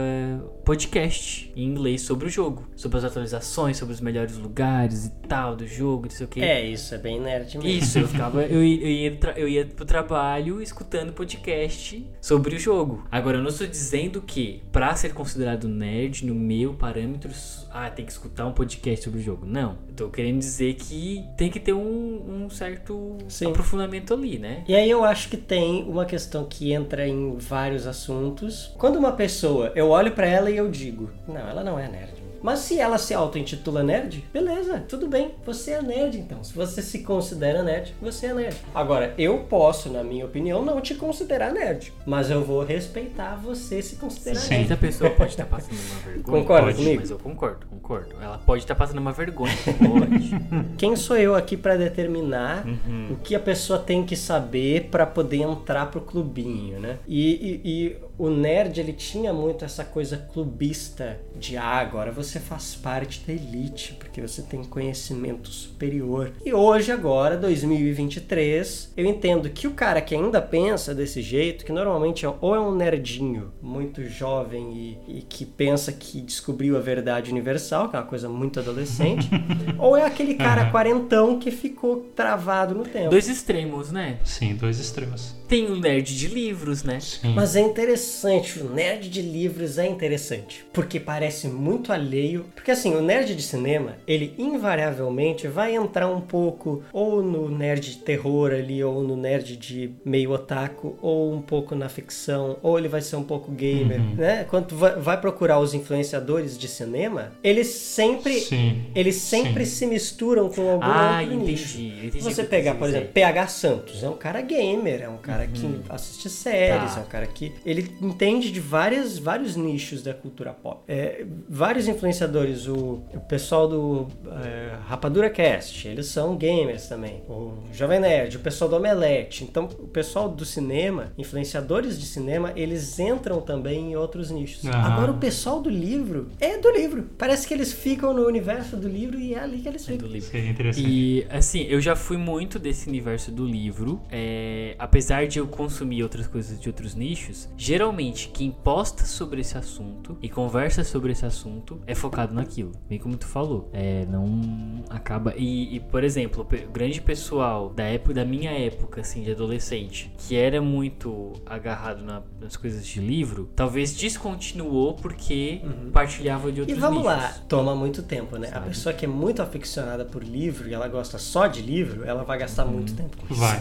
podcast em inglês sobre o jogo, sobre as atualizações, sobre os melhores lugares e tal do jogo, não sei o que. É, isso é bem nerd mesmo. Isso, eu ficava, eu, eu, ia, eu ia pro trabalho escutando podcast sobre o jogo. Agora, eu não estou dizendo que, pra ser considerado nerd, no meu parâmetro, ah, tem que escutar um podcast sobre o jogo. Não, eu tô querendo dizer que tem que ter um, um certo Sim. aprofundamento ali, né? E aí eu acho que tem uma questão que entra em vários assuntos. Quando uma pessoa, eu olho para ela e eu digo, não, ela não é nerd. Mas se ela se auto-intitula nerd, beleza, tudo bem, você é nerd então. Se você se considera nerd, você é nerd. Agora, eu posso, na minha opinião, não te considerar nerd, mas eu vou respeitar você se considerar Sim. nerd. Muita pessoa pode estar passando uma vergonha. Concorda pode, comigo? Mas eu concordo, concordo. Ela pode estar passando uma vergonha, pode. Quem sou eu aqui para determinar uhum. o que a pessoa tem que saber para poder entrar pro clubinho, né? E, e, e o nerd ele tinha muito essa coisa clubista de ah, agora você faz parte da elite porque você tem conhecimento superior. E hoje agora, 2023, eu entendo que o cara que ainda pensa desse jeito, que normalmente é, ou é um nerdinho muito jovem e, e que pensa que descobriu a verdade universal, que é uma coisa muito adolescente, ou é aquele cara uhum. quarentão que ficou travado no tempo. Dois extremos, né? Sim, dois extremos. Tem o nerd de livros, né? Sim. Mas é interessante, o nerd de livros é interessante, porque parece muito alheio. Porque assim, o nerd de cinema, ele invariavelmente vai entrar um pouco ou no nerd de terror ali, ou no nerd de meio otaku, ou um pouco na ficção, ou ele vai ser um pouco gamer, uhum. né? Quando vai procurar os influenciadores de cinema, eles sempre, Sim. eles sempre Sim. se misturam com algum ah, outro entendi, nicho. Entendi Você pegar, por exemplo, PH Santos, é um cara gamer, é um cara cara que uhum. assiste séries, tá. é um cara que ele entende de várias, vários nichos da cultura pop. É, vários influenciadores, o, o pessoal do é, Rapadura Cast, eles são gamers também. O Jovem Nerd, o pessoal do Omelete. Então, o pessoal do cinema, influenciadores de cinema, eles entram também em outros nichos. Uhum. Agora, o pessoal do livro é do livro. Parece que eles ficam no universo do livro e é ali que eles ficam. É do livro. É interessante. E, assim, eu já fui muito desse universo do livro. É, apesar de eu consumir outras coisas de outros nichos, geralmente quem posta sobre esse assunto e conversa sobre esse assunto é focado naquilo. Bem como tu falou. É, não acaba. E, e, por exemplo, o grande pessoal da época, da minha época, assim, de adolescente, que era muito agarrado na, nas coisas de livro, talvez descontinuou porque uhum. partilhava de outros E vamos nichos. lá, toma muito tempo, né? Sabe? A pessoa que é muito aficionada por livro e ela gosta só de livro, ela vai gastar uhum. muito tempo com isso. Vai.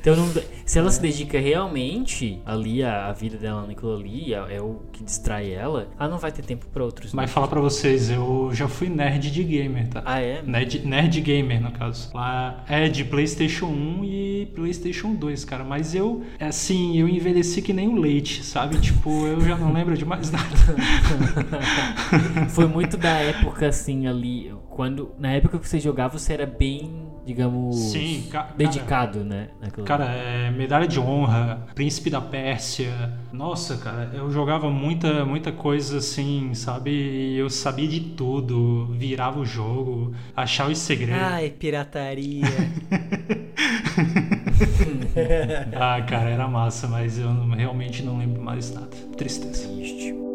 Então, não, se ela se dedica realmente ali, a, a vida dela naquilo ali, é, é, o que distrai ela, ela não vai ter tempo para outros. Mas falar para vocês, eu já fui nerd de gamer, tá? Ah, é? Nerd, nerd gamer, no caso. Lá é de PlayStation 1 e PlayStation 2, cara. Mas eu, assim, eu envelheci que nem o leite, sabe? Tipo, eu já não lembro de mais nada. Foi muito da época, assim, ali. Quando, na época que você jogava, você era bem digamos, Sim, dedicado, cara, né? Naquilo. Cara, é, medalha de honra, príncipe da Pérsia. Nossa, cara, eu jogava muita, muita coisa assim, sabe? Eu sabia de tudo, virava o jogo, achava os segredos. Ai, pirataria. ah, cara, era massa, mas eu realmente não lembro mais nada. Tristeza. Triste.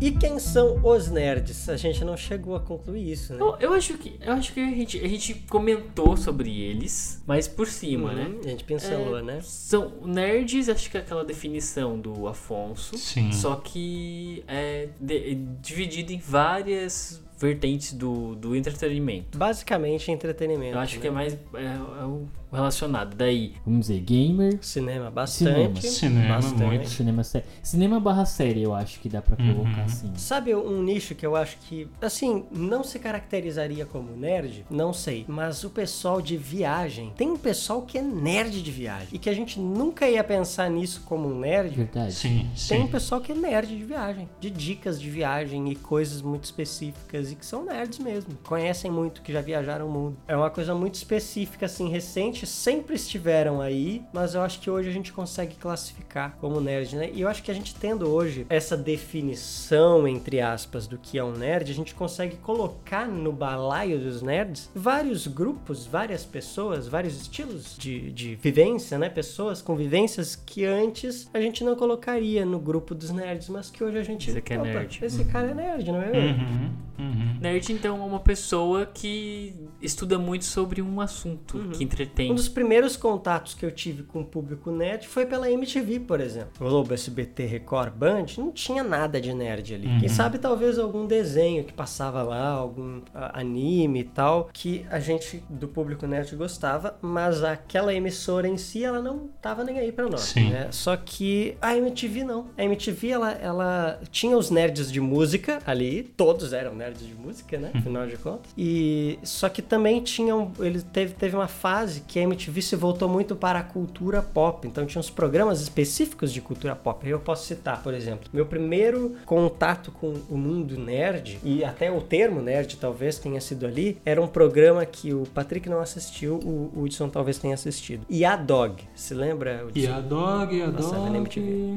E quem são os nerds? A gente não chegou a concluir isso, né? Eu, eu acho que, eu acho que a, gente, a gente comentou sobre eles, mas por cima, né? Uhum, A gente pincelou, É, né? São nerds, acho que é aquela definição do Afonso. Sim. Só que é de- dividido em várias vertentes do, do entretenimento. Basicamente entretenimento. Eu acho né? que é mais é, é o relacionado. Daí, vamos dizer, gamer, Cinema bastante. Cinema, bastante. muito. cinema série. Cinema barra série, eu acho que dá pra colocar Uhum. assim. Sabe um nicho que eu acho que, assim, não se caracterizaria como nerd? Não sei. Mas o pessoal de viagem. Tem um pessoal que é nerd de viagem. E que a gente nunca ia pensar nisso como um nerd. Verdade. Sim, Tem um pessoal que é nerd de viagem, de dicas de viagem e coisas muito específicas e que são nerds mesmo. Conhecem muito, que já viajaram o mundo. É uma coisa muito específica, assim, recente, sempre estiveram aí, mas eu acho que hoje a gente consegue classificar como nerd, né? E eu acho que a gente tendo hoje essa definição, entre aspas, do que é um nerd, a gente consegue colocar no balaio dos nerds vários grupos, várias pessoas, vários estilos de, de vivência, né? Pessoas com vivências que antes a gente não colocaria no grupo dos nerds, mas que hoje a gente. Esse aqui é nerd. Esse cara é nerd, não é mesmo? Uhum, uhum. Nerd, então, é uma pessoa que estuda muito sobre um assunto, que entretém. Um dos primeiros contatos que eu tive com o público nerd foi pela MTV, por exemplo. Globo, SBT, Record, Band, não tinha nada de nerd ali. Quem sabe talvez algum desenho que passava lá, algum anime e tal, que a gente do público nerd gostava, mas aquela emissora em si, ela não tava nem aí pra nós. Sim. né? Só que a MTV não. A MTV, ela, ela tinha os nerds de música ali, todos eram nerds de música, né? Afinal de contas. E só que também tinham, ele teve, teve uma fase que a MTV se voltou muito para a cultura pop. Então tinha uns programas específicos de cultura pop. Eu posso citar, por exemplo, meu primeiro contato com o mundo nerd e até o termo nerd talvez tenha sido ali, era um programa que o Patrick não assistiu, o Hudson talvez tenha assistido. E a Dog, se lembra? Hudson? E a Dog, e a na Dog. MTV.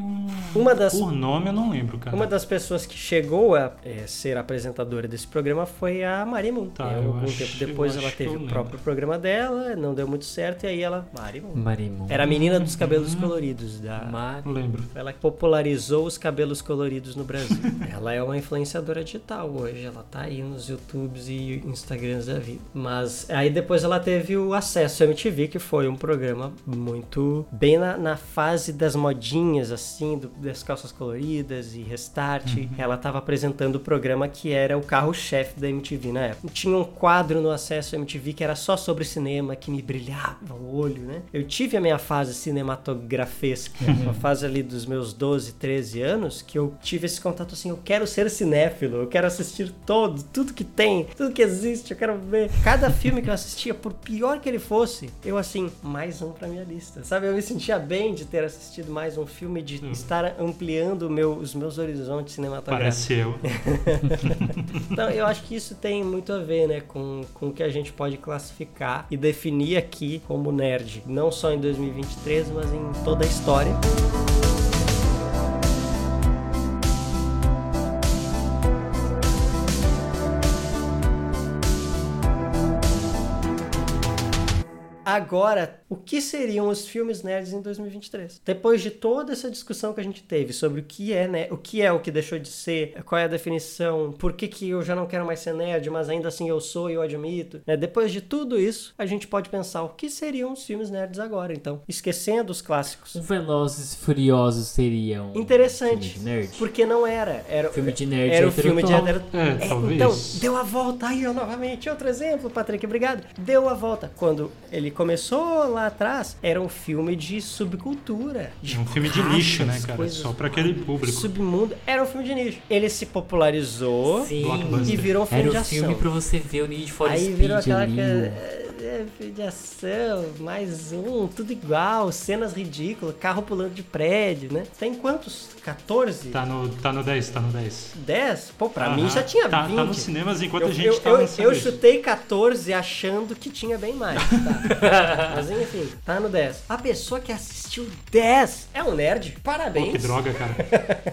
Uma das Por nome eu não lembro, cara. uma das pessoas que chegou a é, ser apresentadora desse programa foi a Marimun. Tá, É, eu algum acho- tempo depois eu ela teve o próprio programa dela, não deu muito certo, e aí ela. Marimun. Marimon. Era a menina dos cabelos coloridos. Da... Mar... Não lembro. Ela popularizou os cabelos coloridos no Brasil. ela é uma influenciadora digital hoje. Ela tá aí nos YouTubes e Instagrams da vida. Mas aí depois ela teve o acesso MTV, que foi um programa muito bem na, na fase das modinhas, assim, do- das calças coloridas e restart. Ela tava apresentando o programa que era o carro-chefe da MTV na época. Tinha um quadro no acesso à MTV que era só sobre cinema, que me brilhava o olho, né? Eu tive a minha fase cinematografesca, uma fase ali dos meus 12, 13 anos, que eu tive esse contato assim, eu quero ser cinéfilo, eu quero assistir todo, tudo que tem, tudo que existe, eu quero ver. Cada filme que eu assistia, por pior que ele fosse, eu assim, mais um pra minha lista, sabe? Eu me sentia bem de ter assistido mais um filme, de estar ampliando meu- os meus horizontes cinematográficos. Parece eu. Então, eu acho que isso tem muito a ver, né, com, com o que a gente pode classificar e definir aqui como nerd, não só em 2023, mas em toda a história. Agora, o que seriam os filmes nerds em 2023? Depois de toda essa discussão que a gente teve sobre o que é, né, o que é o que deixou de ser, qual é a definição, por que, que eu já não quero mais ser nerd, mas ainda assim eu sou e eu admito, né? Depois de tudo isso, a gente pode pensar o que seriam os filmes nerds agora, então, esquecendo os clássicos. Os Velozes e Furiosos seriam. Interessante, Filme de nerd? porque não era, era Filme de nerd era o filme de hétero É, talvez. então, deu a volta aí, ó, novamente, outro exemplo, Patrick, obrigado. Deu a volta. Quando ele começou lá atrás, era um filme de subcultura. De Um filme de nicho, né, cara? coisas- Só pra aquele público. Submundo. Era um filme de nicho. Ele se popularizou Sim. e virou um filme Era de ação. filme pra você ver o Need for Aí Speed virou aquela ali. que- o- é, filme de ação, mais um, tudo igual, cenas ridículas, carro pulando de prédio, né? Tem quantos? 14? Tá no, tá no 10, tá no 10. 10? Pô, pra Aham. mim já tinha tá, 20. Tá nos cinemas enquanto eu, a gente eu, tá eu, chutei 14 achando que tinha bem mais, tá? Mas enfim, tá no 10. A pessoa que assistiu 10 é um nerd. Pô, Parabéns. que droga, cara.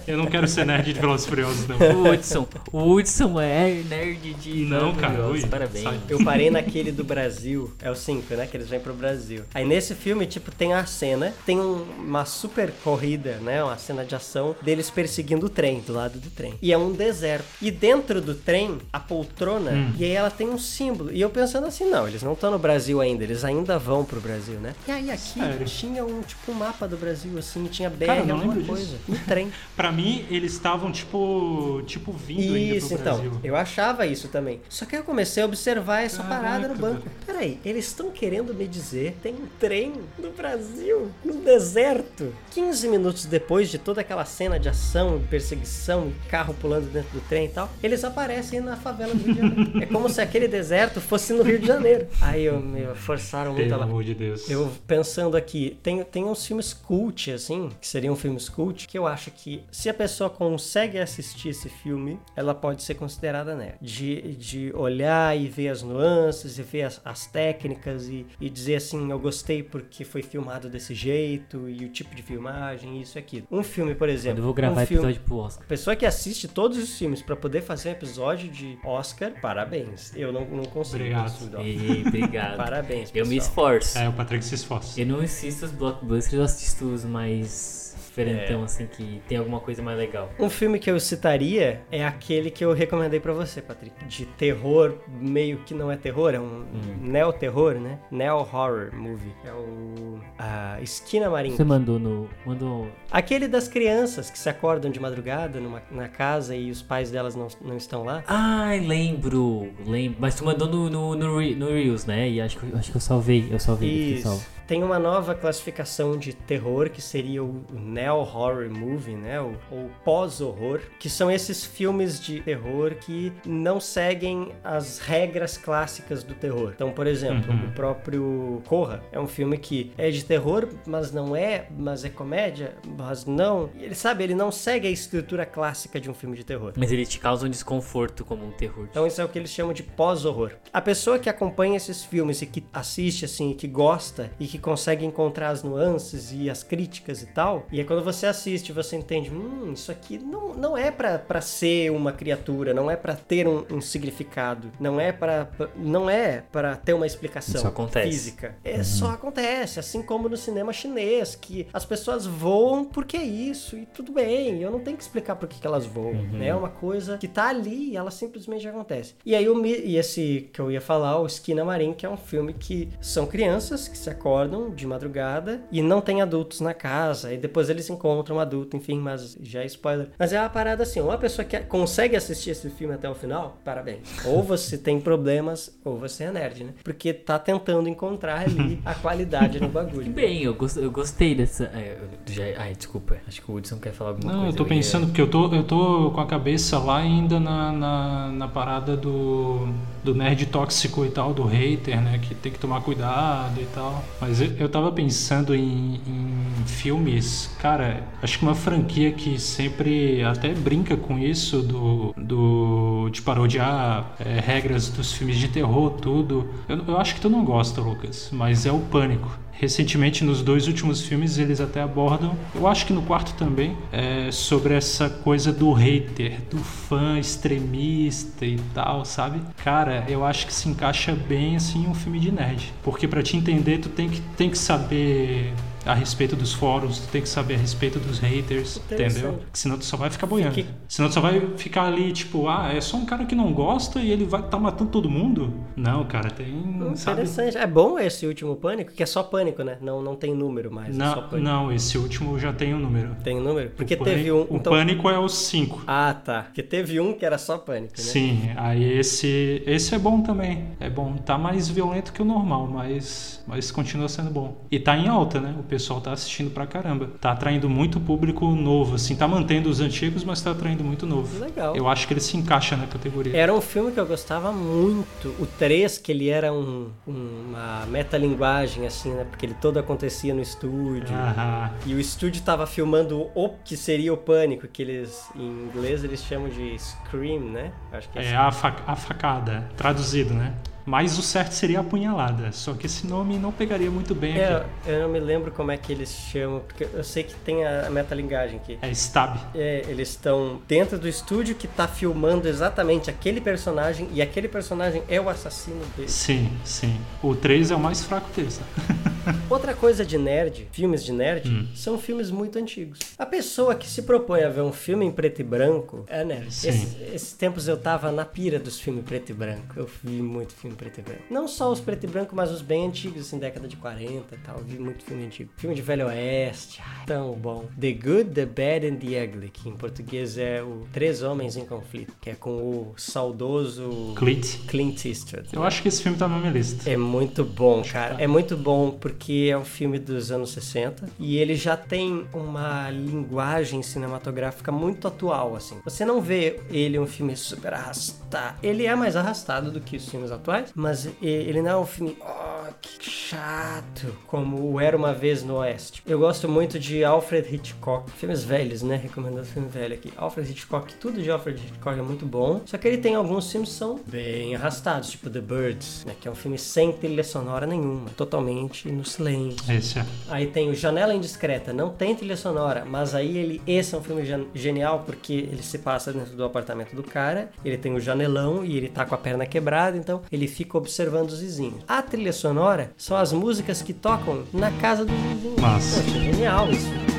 Eu não quero ser nerd de Velozes e Furiosos, não. O Hudson. O Hudson é nerd de. Não, cara, ui, Parabéns. sai. Eu parei naquele do Brasil, é o 5, né? Que eles vêm pro Brasil. Aí nesse filme, tipo, tem a cena, tem um- uma super corrida, né? Uma cena de ação deles perseguindo o trem, do lado do trem. E é um deserto. E dentro do trem, a poltrona, Hum. e aí ela tem um símbolo. E eu pensando assim, não, eles não estão no Brasil ainda, eles ainda vão pro Brasil, né? E aí aqui Sério? tinha um, tipo, um mapa do Brasil, assim, tinha BR, Cara, alguma coisa. disso. No trem. Pra mim, eles estavam, tipo, tipo, vindo ainda Isso, pro então. Brasil. Eu achava isso também. Só que eu comecei a observar essa Caraca, parada no banco. velho. Peraí, eles estão querendo me dizer tem um trem no Brasil, no deserto. 15 minutos depois de toda aquela cena de ação, perseguição, carro pulando dentro do trem e tal, eles aparecem na favela do Rio de Janeiro. é como se aquele deserto fosse no Rio de Janeiro. Aí eu, meu, forçaram muito Pelo amor de Deus. eu pensando aqui, tem, tem uns filmes cult, assim, que seriam filmes cult, que eu acho que se a pessoa consegue assistir esse filme, ela pode ser considerada nerd. De, de olhar e ver as nuances, e ver as, as técnicas, e, e dizer assim, eu gostei porque foi filmado desse jeito, e o tipo de filmagem, isso e aquilo. Um filme, por exemplo. Quando eu vou gravar um filme, episódio pro Oscar. Pessoa que assiste todos os filmes pra poder fazer um episódio de Oscar, parabéns. Eu não, não consigo. Obrigado. Ei, obrigado. Parabéns, Eu me pessoal. esforço. É, o Patrick se esforça. Eu não assisto os blockbusters, eu assisto os mais diferentão, assim, que tem alguma coisa mais legal. Um filme que eu citaria é aquele que eu recomendei pra você, Patrick. De terror, meio que não é terror, é um neo-terror, né? Neo-horror movie. É o ah, Esquina Marinha. Você mandou no. Mandou. Aquele das crianças que se acordam de madrugada numa, na casa e os pais delas não, não estão lá. Ai, lembro. Lembro. Mas tu mandou no, no, no, no Reels, né? E acho que, acho que eu salvei. Eu salvei. Isso. salvo. Tem uma nova classificação de terror que seria o neo-horror movie, né? O, ou pós-horror, que são esses filmes de terror que não seguem as regras clássicas do terror. Então, por exemplo, Uhum. o próprio Corra é um filme que é de terror, mas não é, mas é comédia, mas não. Ele sabe, ele não segue a estrutura clássica de um filme de terror. Mas ele te causa um desconforto como um terror. Então isso é o que eles chamam de pós-horror. A pessoa que acompanha esses filmes e que assiste assim, e que gosta e que consegue encontrar as nuances e as críticas e tal, e aí quando você assiste, você entende, hum, isso aqui não, não é pra, pra ser uma criatura, não é pra ter um, um significado, não é pra pra- não é para ter uma explicação Isso acontece. física. É só acontece, assim como no cinema chinês, que as pessoas voam porque é isso e tudo bem, eu não tenho que explicar por que, que elas voam, né? É uma coisa que tá ali e ela simplesmente acontece. E aí o e esse que eu ia falar, o Esquina Marim, que é um filme que são crianças que se acordam de madrugada e não tem adultos na casa, e depois eles encontram um adulto, enfim, mas já é spoiler. Mas é uma parada assim, uma pessoa que consegue assistir esse filme até o final, parabéns. Ou você tem problemas, ou você é nerd, né? Porque tá tentando encontrar ali a qualidade no bagulho. Bem, eu, gos- eu gostei dessa. é, eu já- ai, desculpa. Acho que o Hudson quer falar alguma Não, coisa. eu tô ia- pensando, porque eu tô, eu tô com a cabeça lá ainda na, na, na parada do, do nerd tóxico e tal, do hater, né? Que tem que tomar cuidado e tal. Mas eu, eu tava pensando em, em filmes, cara, acho que uma franquia que sempre até brinca com isso do, do de parodiar é, regras dos filmes de terror, tudo. Eu, eu acho que tu não gosta, Lucas, mas é o Pânico. Recentemente, nos dois últimos filmes, eles até abordam, eu acho que no quarto também, é, sobre essa coisa do hater, do fã extremista e tal, sabe? Cara, eu acho que se encaixa bem assim um filme de nerd. Porque pra te entender, tu tem que, tem que saber a respeito dos fóruns, tu tem que saber a respeito dos haters, Interessante. entendeu? Senão tu só vai ficar boiando. Fique- Senão tu só vai ficar ali, tipo, ah, é só um cara que não gosta e ele vai tá matando todo mundo? Não, cara, tem, sabe? Interessante. É bom esse último pânico, que é só pânico, né? Não, não tem número mais. é Não, pânico. não, esse último já tem o número. Tem número? Porque o teve pânico, um. O então- pânico é os 5. Ah, tá. Porque teve um que era só pânico, né? Sim, aí esse esse é bom também. É bom, tá mais violento que o normal, mas mas continua sendo bom. E tá em alta, né? O pessoal tá assistindo pra caramba. Tá atraindo muito público novo, assim, tá mantendo os antigos, mas tá atraindo muito novo. Legal. Eu acho que ele se encaixa na categoria. Era um filme que eu gostava muito. O 3, que ele era um, uma metalinguagem, assim, né? Porque ele todo acontecia no estúdio. Aham. E o estúdio tava filmando o que seria o pânico, que eles, em inglês, eles chamam de Scream, né? Acho que é, É a, fa- a facada, traduzido, né? Mas o certo seria apunhalada, só que esse nome não pegaria muito bem É, aqui. eu não me lembro como é que eles chamam, porque eu sei que tem a metalinguagem aqui. É stab. É, eles estão dentro do estúdio que tá filmando exatamente aquele personagem e aquele personagem é o assassino dele. Sim, sim. O 3 é o mais fraco deles. Outra coisa de nerd, filmes de nerd, Hum. são filmes muito antigos. A pessoa que se propõe a ver um filme em preto e branco é nerd. Sim. Esse- esses tempos eu tava na pira dos filmes preto e branco. Eu vi muito filme preto e branco. Não só os preto e branco, mas os bem antigos, assim, década de 40 e tal. Vi muito filme antigo. Filme de Velho Oeste. ai, Tão bom. The Good, The Bad and The Ugly, que em português é o Três Homens em Conflito, que é com o saudoso Clint. Clint Eastwood. Eu acho que esse filme tá na minha lista. É muito bom, cara. É muito bom porque é um filme dos anos 60 e ele já tem uma linguagem cinematográfica muito atual, assim. Você não vê ele um filme super arrastado. Ele é mais arrastado do que os filmes atuais, mas ele não é um filme, oh, que chato, como o Era Uma Vez no Oeste. Eu gosto muito de Alfred Hitchcock. Filmes velhos, né? Recomendando filme velho aqui. Alfred Hitchcock, tudo de Alfred Hitchcock é muito bom. Só que ele tem alguns filmes que são bem arrastados, tipo The Birds, né? Que é um filme sem trilha sonora nenhuma, totalmente no silêncio. Esse é. Aí tem o Janela Indiscreta, não tem trilha sonora, mas aí ele esse é um filme gen- genial porque ele se passa dentro do apartamento do cara, ele tem o janelão e ele tá com a perna quebrada, então ele fica observando os vizinhos. A trilha sonora são as músicas que tocam na casa do vizinho. Massa. Poxa, genial isso.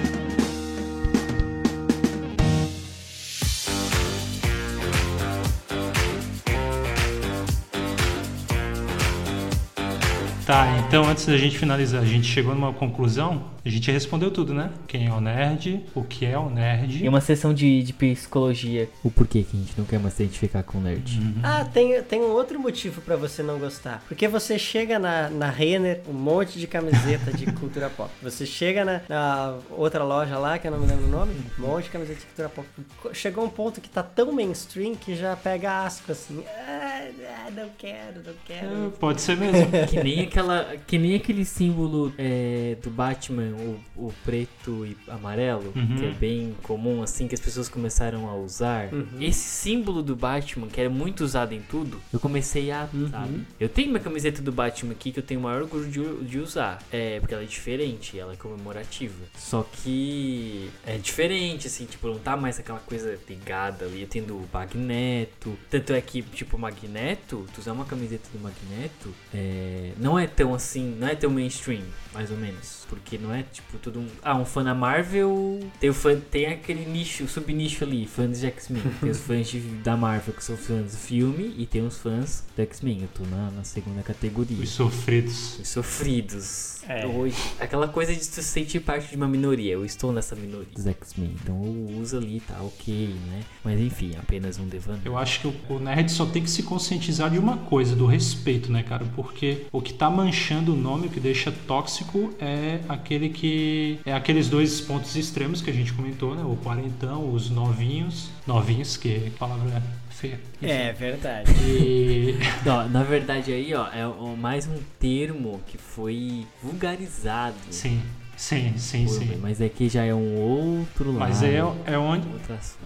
Tá, então antes da gente finalizar, a gente chegou numa conclusão. A gente respondeu tudo, né? Quem é o nerd, o que é o nerd. E uma sessão de, de psicologia. O porquê que a gente não quer mais se identificar com nerd. Ah, tem, tem um outro motivo pra você não gostar. Porque você chega na, na Renner, um monte de camiseta de cultura pop. Você chega na, na outra loja lá, que eu não me lembro o nome, um monte de camiseta de cultura pop. Chegou um ponto que tá tão mainstream que já pega asco assim. Ah, ah, não quero, não É, quero. pode ser mesmo. Que nem, aquela, que nem aquele símbolo é, do Batman, o, o preto e amarelo, Uhum. que é bem comum, assim, que as pessoas começaram a usar. Uhum. Esse símbolo do Batman, que era muito usado em tudo, eu comecei a, Uhum. sabe? Eu tenho uma camiseta do Batman aqui que eu tenho o maior orgulho de, de usar. É, porque ela é diferente, ela é comemorativa. Só que é diferente, assim, tipo, não tá mais aquela coisa ligada ali. Eu tenho do Magneto. Tanto é que, tipo, o Magneto, tu usar uma camiseta do Magneto, é, não é tão assim, não é tão mainstream, mais ou menos. Porque não é, tipo, todo um. Ah, um fã da Marvel. Tem, o fã, tem aquele nicho, subnicho ali, fãs de X-Men. Tem os fãs de- da Marvel que são fãs do filme e tem os fãs do X-Men. Eu tô na, na segunda categoria. Os sofridos. Os sofridos. É. Hoje, aquela coisa de se sentir parte de uma minoria. Eu estou nessa minoria dos X-Men. Então eu uso ali, tá ok, né? Mas enfim, apenas um devaneio. Eu acho que o, o nerd só tem que se conscientizar de uma coisa, do respeito, né, cara? Porque o que tá manchando o nome, o que deixa tóxico, é aquele que. É aqueles dois pontos extremos que a gente comentou, né? O quarentão, os novinhos. Novinhos, que palavra feia. Enfim. É verdade. E. Ó, na verdade aí, ó, é o- mais um termo que foi vulgarizado. Sim, sim, sim, por- sim. Mas aqui já é um outro lado. Mas é, é onde.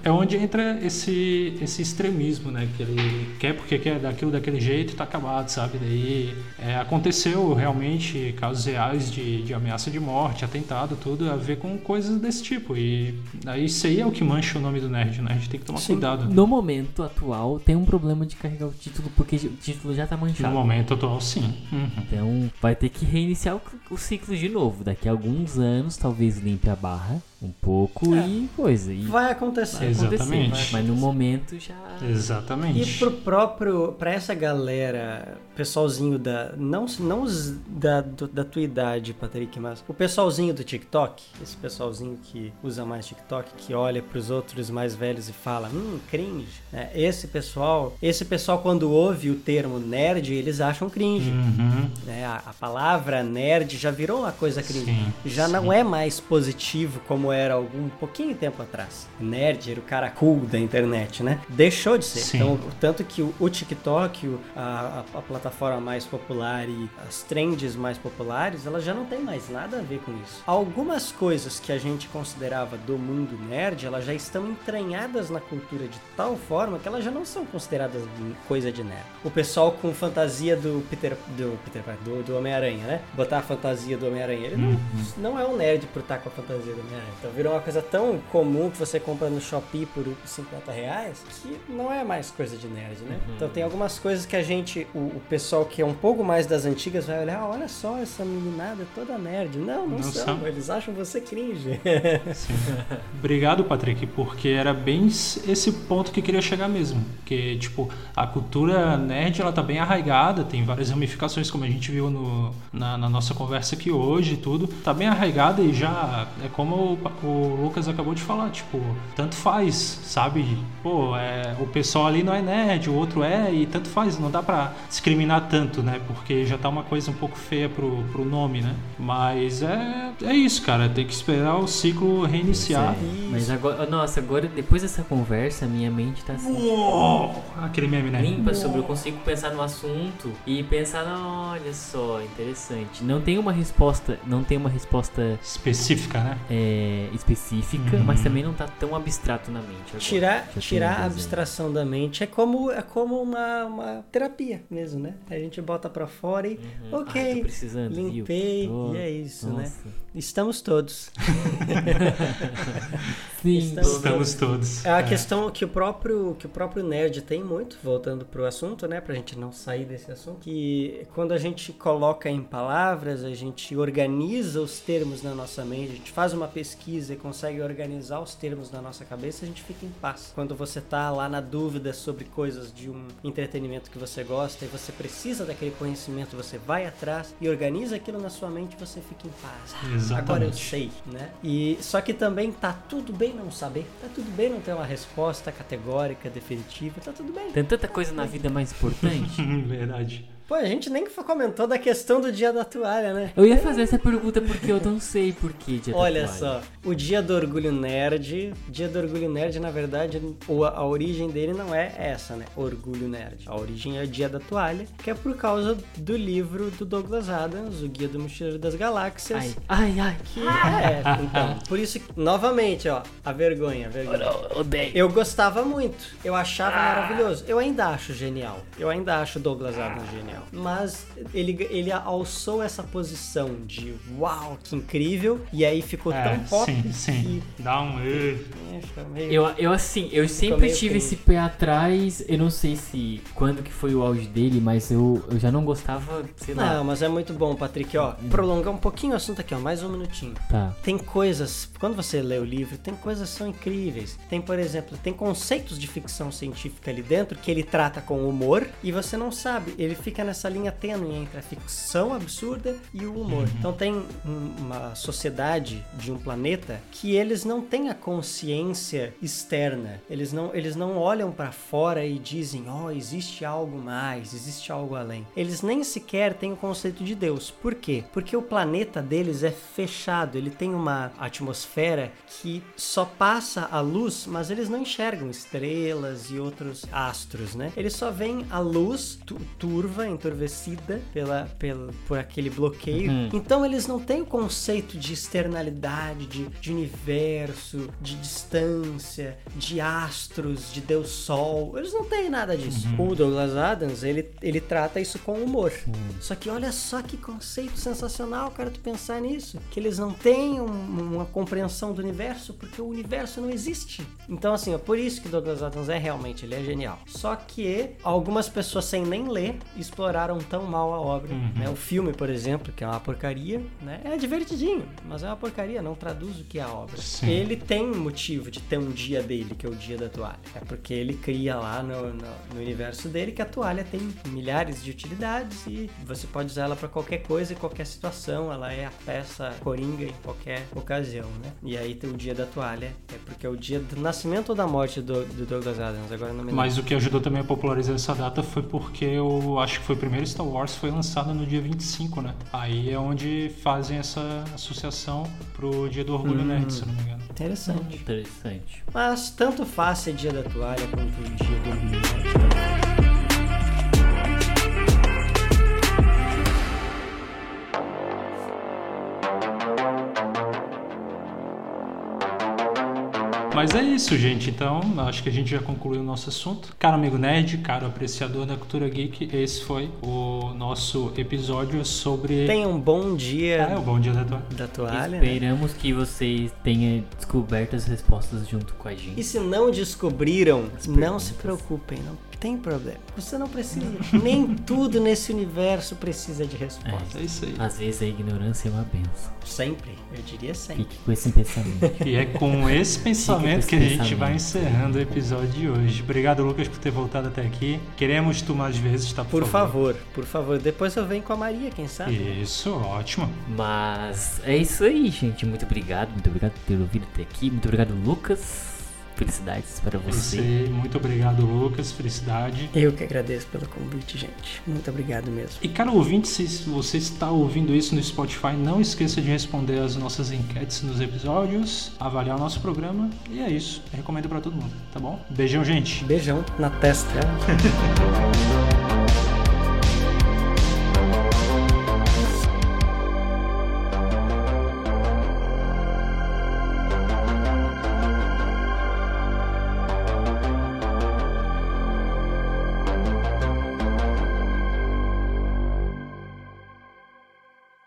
É onde entra esse, esse extremismo, né? Que ele quer porque quer daquilo daquele jeito e tá acabado, sabe? Daí é, aconteceu realmente casos reais de, de ameaça de morte, atentado, tudo a ver com coisas desse tipo. E aí isso aí é o que mancha o nome do nerd, né? A gente tem que tomar Sim. cuidado. No momento atual, tem um problema de carregar o título, porque o título já tá No manchado. momento atual, sim. Uhum. Então vai ter que reiniciar o, o ciclo de novo. Daqui a alguns anos, talvez limpe a barra um pouco É. e coisa. E Vai acontecer. vai acontecer, Exatamente. mas- Mas no momento já. E Exatamente. pro próprio, pra essa galera, pessoalzinho da, não, não os da, do- da tua idade, Patrick, mas o pessoalzinho do TikTok, esse pessoalzinho que usa mais TikTok, que olha pros outros mais velhos e fala, hum, cringe, né? Esse pessoal, esse pessoal quando ouve o termo nerd, eles acham cringe. Uhum. né? A, a palavra nerd já virou uma coisa cringe. Sim. já não é mais positivo como era algum pouquinho tempo atrás. Nerd era o cara cool da internet, né? Deixou de ser. Sim. Então, tanto que o, o TikTok, o- a, a- a plataforma mais popular e as trends mais populares, elas já não tem mais nada a ver com isso. Algumas coisas que a gente considerava do mundo nerd, elas já estão entranhadas na cultura de tal forma que elas já não são consideradas coisa de nerd. O pessoal com fantasia do Peter, do Peter do, do Homem-Aranha, né? Botar a fantasia do Homem-Aranha, ele não, não é um nerd por estar com a fantasia do Homem-Aranha. Então virou uma coisa tão comum que você compra no Shopee por 50 reais que não é mais coisa de nerd, né? Então tem algumas coisas que a gente, o, o pessoal que é um pouco mais das antigas vai olhar, "Ah, olha só essa meninada toda nerd. Não, não, Não são, são. eles acham você cringe. Sim. Obrigado, Patrick, porque era bem esse ponto que eu queria chegar mesmo. Que, tipo, a cultura nerd, ela tá bem arraigada, tem várias ramificações, como a gente viu no, na, na nossa conversa aqui hoje e tudo. Tá bem arraigada e já é como o, Lucas acabou de falar, tipo, tanto faz, sabe? Pô, é, o pessoal ali não é nerd, o outro é, e tanto faz, não dá pra discriminar tanto, né? Porque já tá uma coisa um pouco feia pro, pro nome, né? Mas é, é isso, cara, tem que esperar o ciclo reiniciar. É, Mas agora, nossa, agora depois dessa conversa, minha mente tá assim. Uou! Aquele meme, né? Limpa sobre, eu consigo pensar no assunto e pensar, "Ah, olha só, interessante. Não tem uma resposta, não tem uma resposta Específica, né? é, específica, Uhum. mas também não tá tão abstrato na mente. agora. Tirar, tirar a abstração da mente é como, é como uma, uma terapia mesmo, né? A gente bota pra fora e, Uhum. ok, viu? limpei, Tô- e é isso, né? Nossa. Estamos todos. Sim, Estamos- todos. É a questão que o próprio que o próprio nerd tem muito, voltando pro assunto, né, pra gente não sair desse assunto, que quando a gente coloca em palavras, a gente organiza os termos na nossa mente, a gente faz uma pesquisa e consegue organizar os termos na nossa cabeça, a gente fica em paz. Quando você tá lá na dúvida sobre coisas de um entretenimento que você gosta e você precisa daquele conhecimento, você vai atrás e organiza aquilo na sua mente, você fica em paz. Exatamente. Agora eu sei, né? E só que também tá tudo bem não saber, tá tudo bem não ter uma resposta categórica, definitiva, tá tudo bem. Tem tanta coisa na vida mais importante. Verdade. Pô, a gente nem comentou da questão do dia da toalha, né? Eu ia fazer essa pergunta porque eu não sei por que dia da Olha toalha. só, o dia do orgulho nerd, dia do orgulho nerd, na verdade, a origem dele não é essa, né? Orgulho nerd. A origem é o dia da toalha, que é por causa do livro do Douglas Adams, o Guia do Mochileiro das Galáxias. Ai, ai, ai. Que é, então, por isso que, novamente, ó, a vergonha, a vergonha. Eu odeio. Eu gostava muito, eu achava maravilhoso. Eu ainda acho genial. Eu ainda acho Douglas Adams genial. Mas ele, ele alçou essa posição de uau, que incrível. E aí ficou É, tão pop sim, sim. Dá um. que é, meio- Eu, eu assim, eu sempre tive esse pé atrás. Eu não sei se quando que foi o auge dele, mas eu, eu já não gostava, sei lá. Não, mas é muito bom, Patrick. Ó, prolongar um pouquinho o assunto aqui, ó, mais um minutinho. Tá. Tem coisas, quando você lê o livro, tem coisas que são incríveis. Tem, por exemplo, tem conceitos de ficção científica ali dentro que ele trata com humor e você não sabe. Ele fica nessa linha tênue entre a ficção absurda e o humor. Então tem um- uma sociedade de um planeta que eles não têm a consciência externa. Eles não, eles não olham para fora e dizem, ó, existe algo mais, existe algo além. Eles nem sequer têm o conceito de Deus. Por quê? Porque o planeta deles é fechado, ele tem uma atmosfera que só passa a luz, mas eles não enxergam estrelas e outros astros, né? Eles só veem a luz tu- turva, entorvecida pela, pela, por aquele bloqueio. Uhum. Então eles não têm o conceito de externalidade, de, de universo, de distância, de astros, de Deus Sol. Eles não têm nada disso. O Douglas Adams, ele, ele trata isso com humor. Só que olha só que conceito sensacional, cara, tu pensar nisso. Que eles não têm um- uma compreensão do universo, porque o universo não existe. Então, assim, é por isso que Douglas Adams é realmente, ele é genial. Só que algumas pessoas sem nem ler exploraram tão mal a obra. né? O filme, por exemplo, que é uma porcaria, né? É divertidinho, mas é uma porcaria, não traduz o que é a obra. Sim. Ele tem motivo de ter um dia dele, que é o dia da toalha. É porque ele cria lá no, no, no universo dele que a toalha tem milhares de utilidades e você pode usar ela para qualquer coisa e qualquer situação. Ela é a peça coringa em qualquer ocasião, né? E aí tem o dia da toalha, é porque é o dia do nascimento ou da morte do, do Douglas Adams, agora não me lembro. Mas o que ajudou também a popularizar essa data foi porque eu acho que foi foi o primeiro Star Wars, foi lançado no dia 25, né? Aí é onde fazem essa associação pro Dia do Orgulho Hum. Nerd, se não me engano. Interessante. Interessante. Mas tanto faz ser dia da toalha quanto o dia do orgulho nerd. Mas é isso, gente. Então, acho que a gente já concluiu o nosso assunto. Caro amigo nerd, caro apreciador da cultura geek, esse foi o nosso episódio sobre. Tenha um bom Ah, é dia o Bom Dia da Tua. da toalha. né? Esperamos que você tenha descoberto as respostas junto com a gente. E se não descobriram, não se preocupem, não tem problema. Você não precisa. Nem tudo nesse universo precisa de resposta. É isso aí. Às vezes a ignorância é uma benção. Sempre, eu diria sempre. Fique com esse pensamento. E é com esse pensamento esse que a gente pensamento. vai encerrando o episódio de hoje. Obrigado, Lucas, por ter voltado até aqui. Queremos tu mais vezes, tá? Por favor, por favor. Depois eu venho com a Maria, quem sabe? Isso, ótimo. Mas é isso aí, gente. Muito obrigado. Muito obrigado por ter ouvido até aqui. Muito obrigado, Lucas. Felicidades para você. aí. Muito obrigado, Lucas. Felicidade. Eu que agradeço pelo convite, gente. Muito obrigado mesmo. E cara ouvinte, se você está ouvindo isso no Spotify, não esqueça de responder as nossas enquetes nos episódios, avaliar o nosso programa e é isso. Eu recomendo para todo mundo, tá bom? Beijão, gente. Beijão na testa.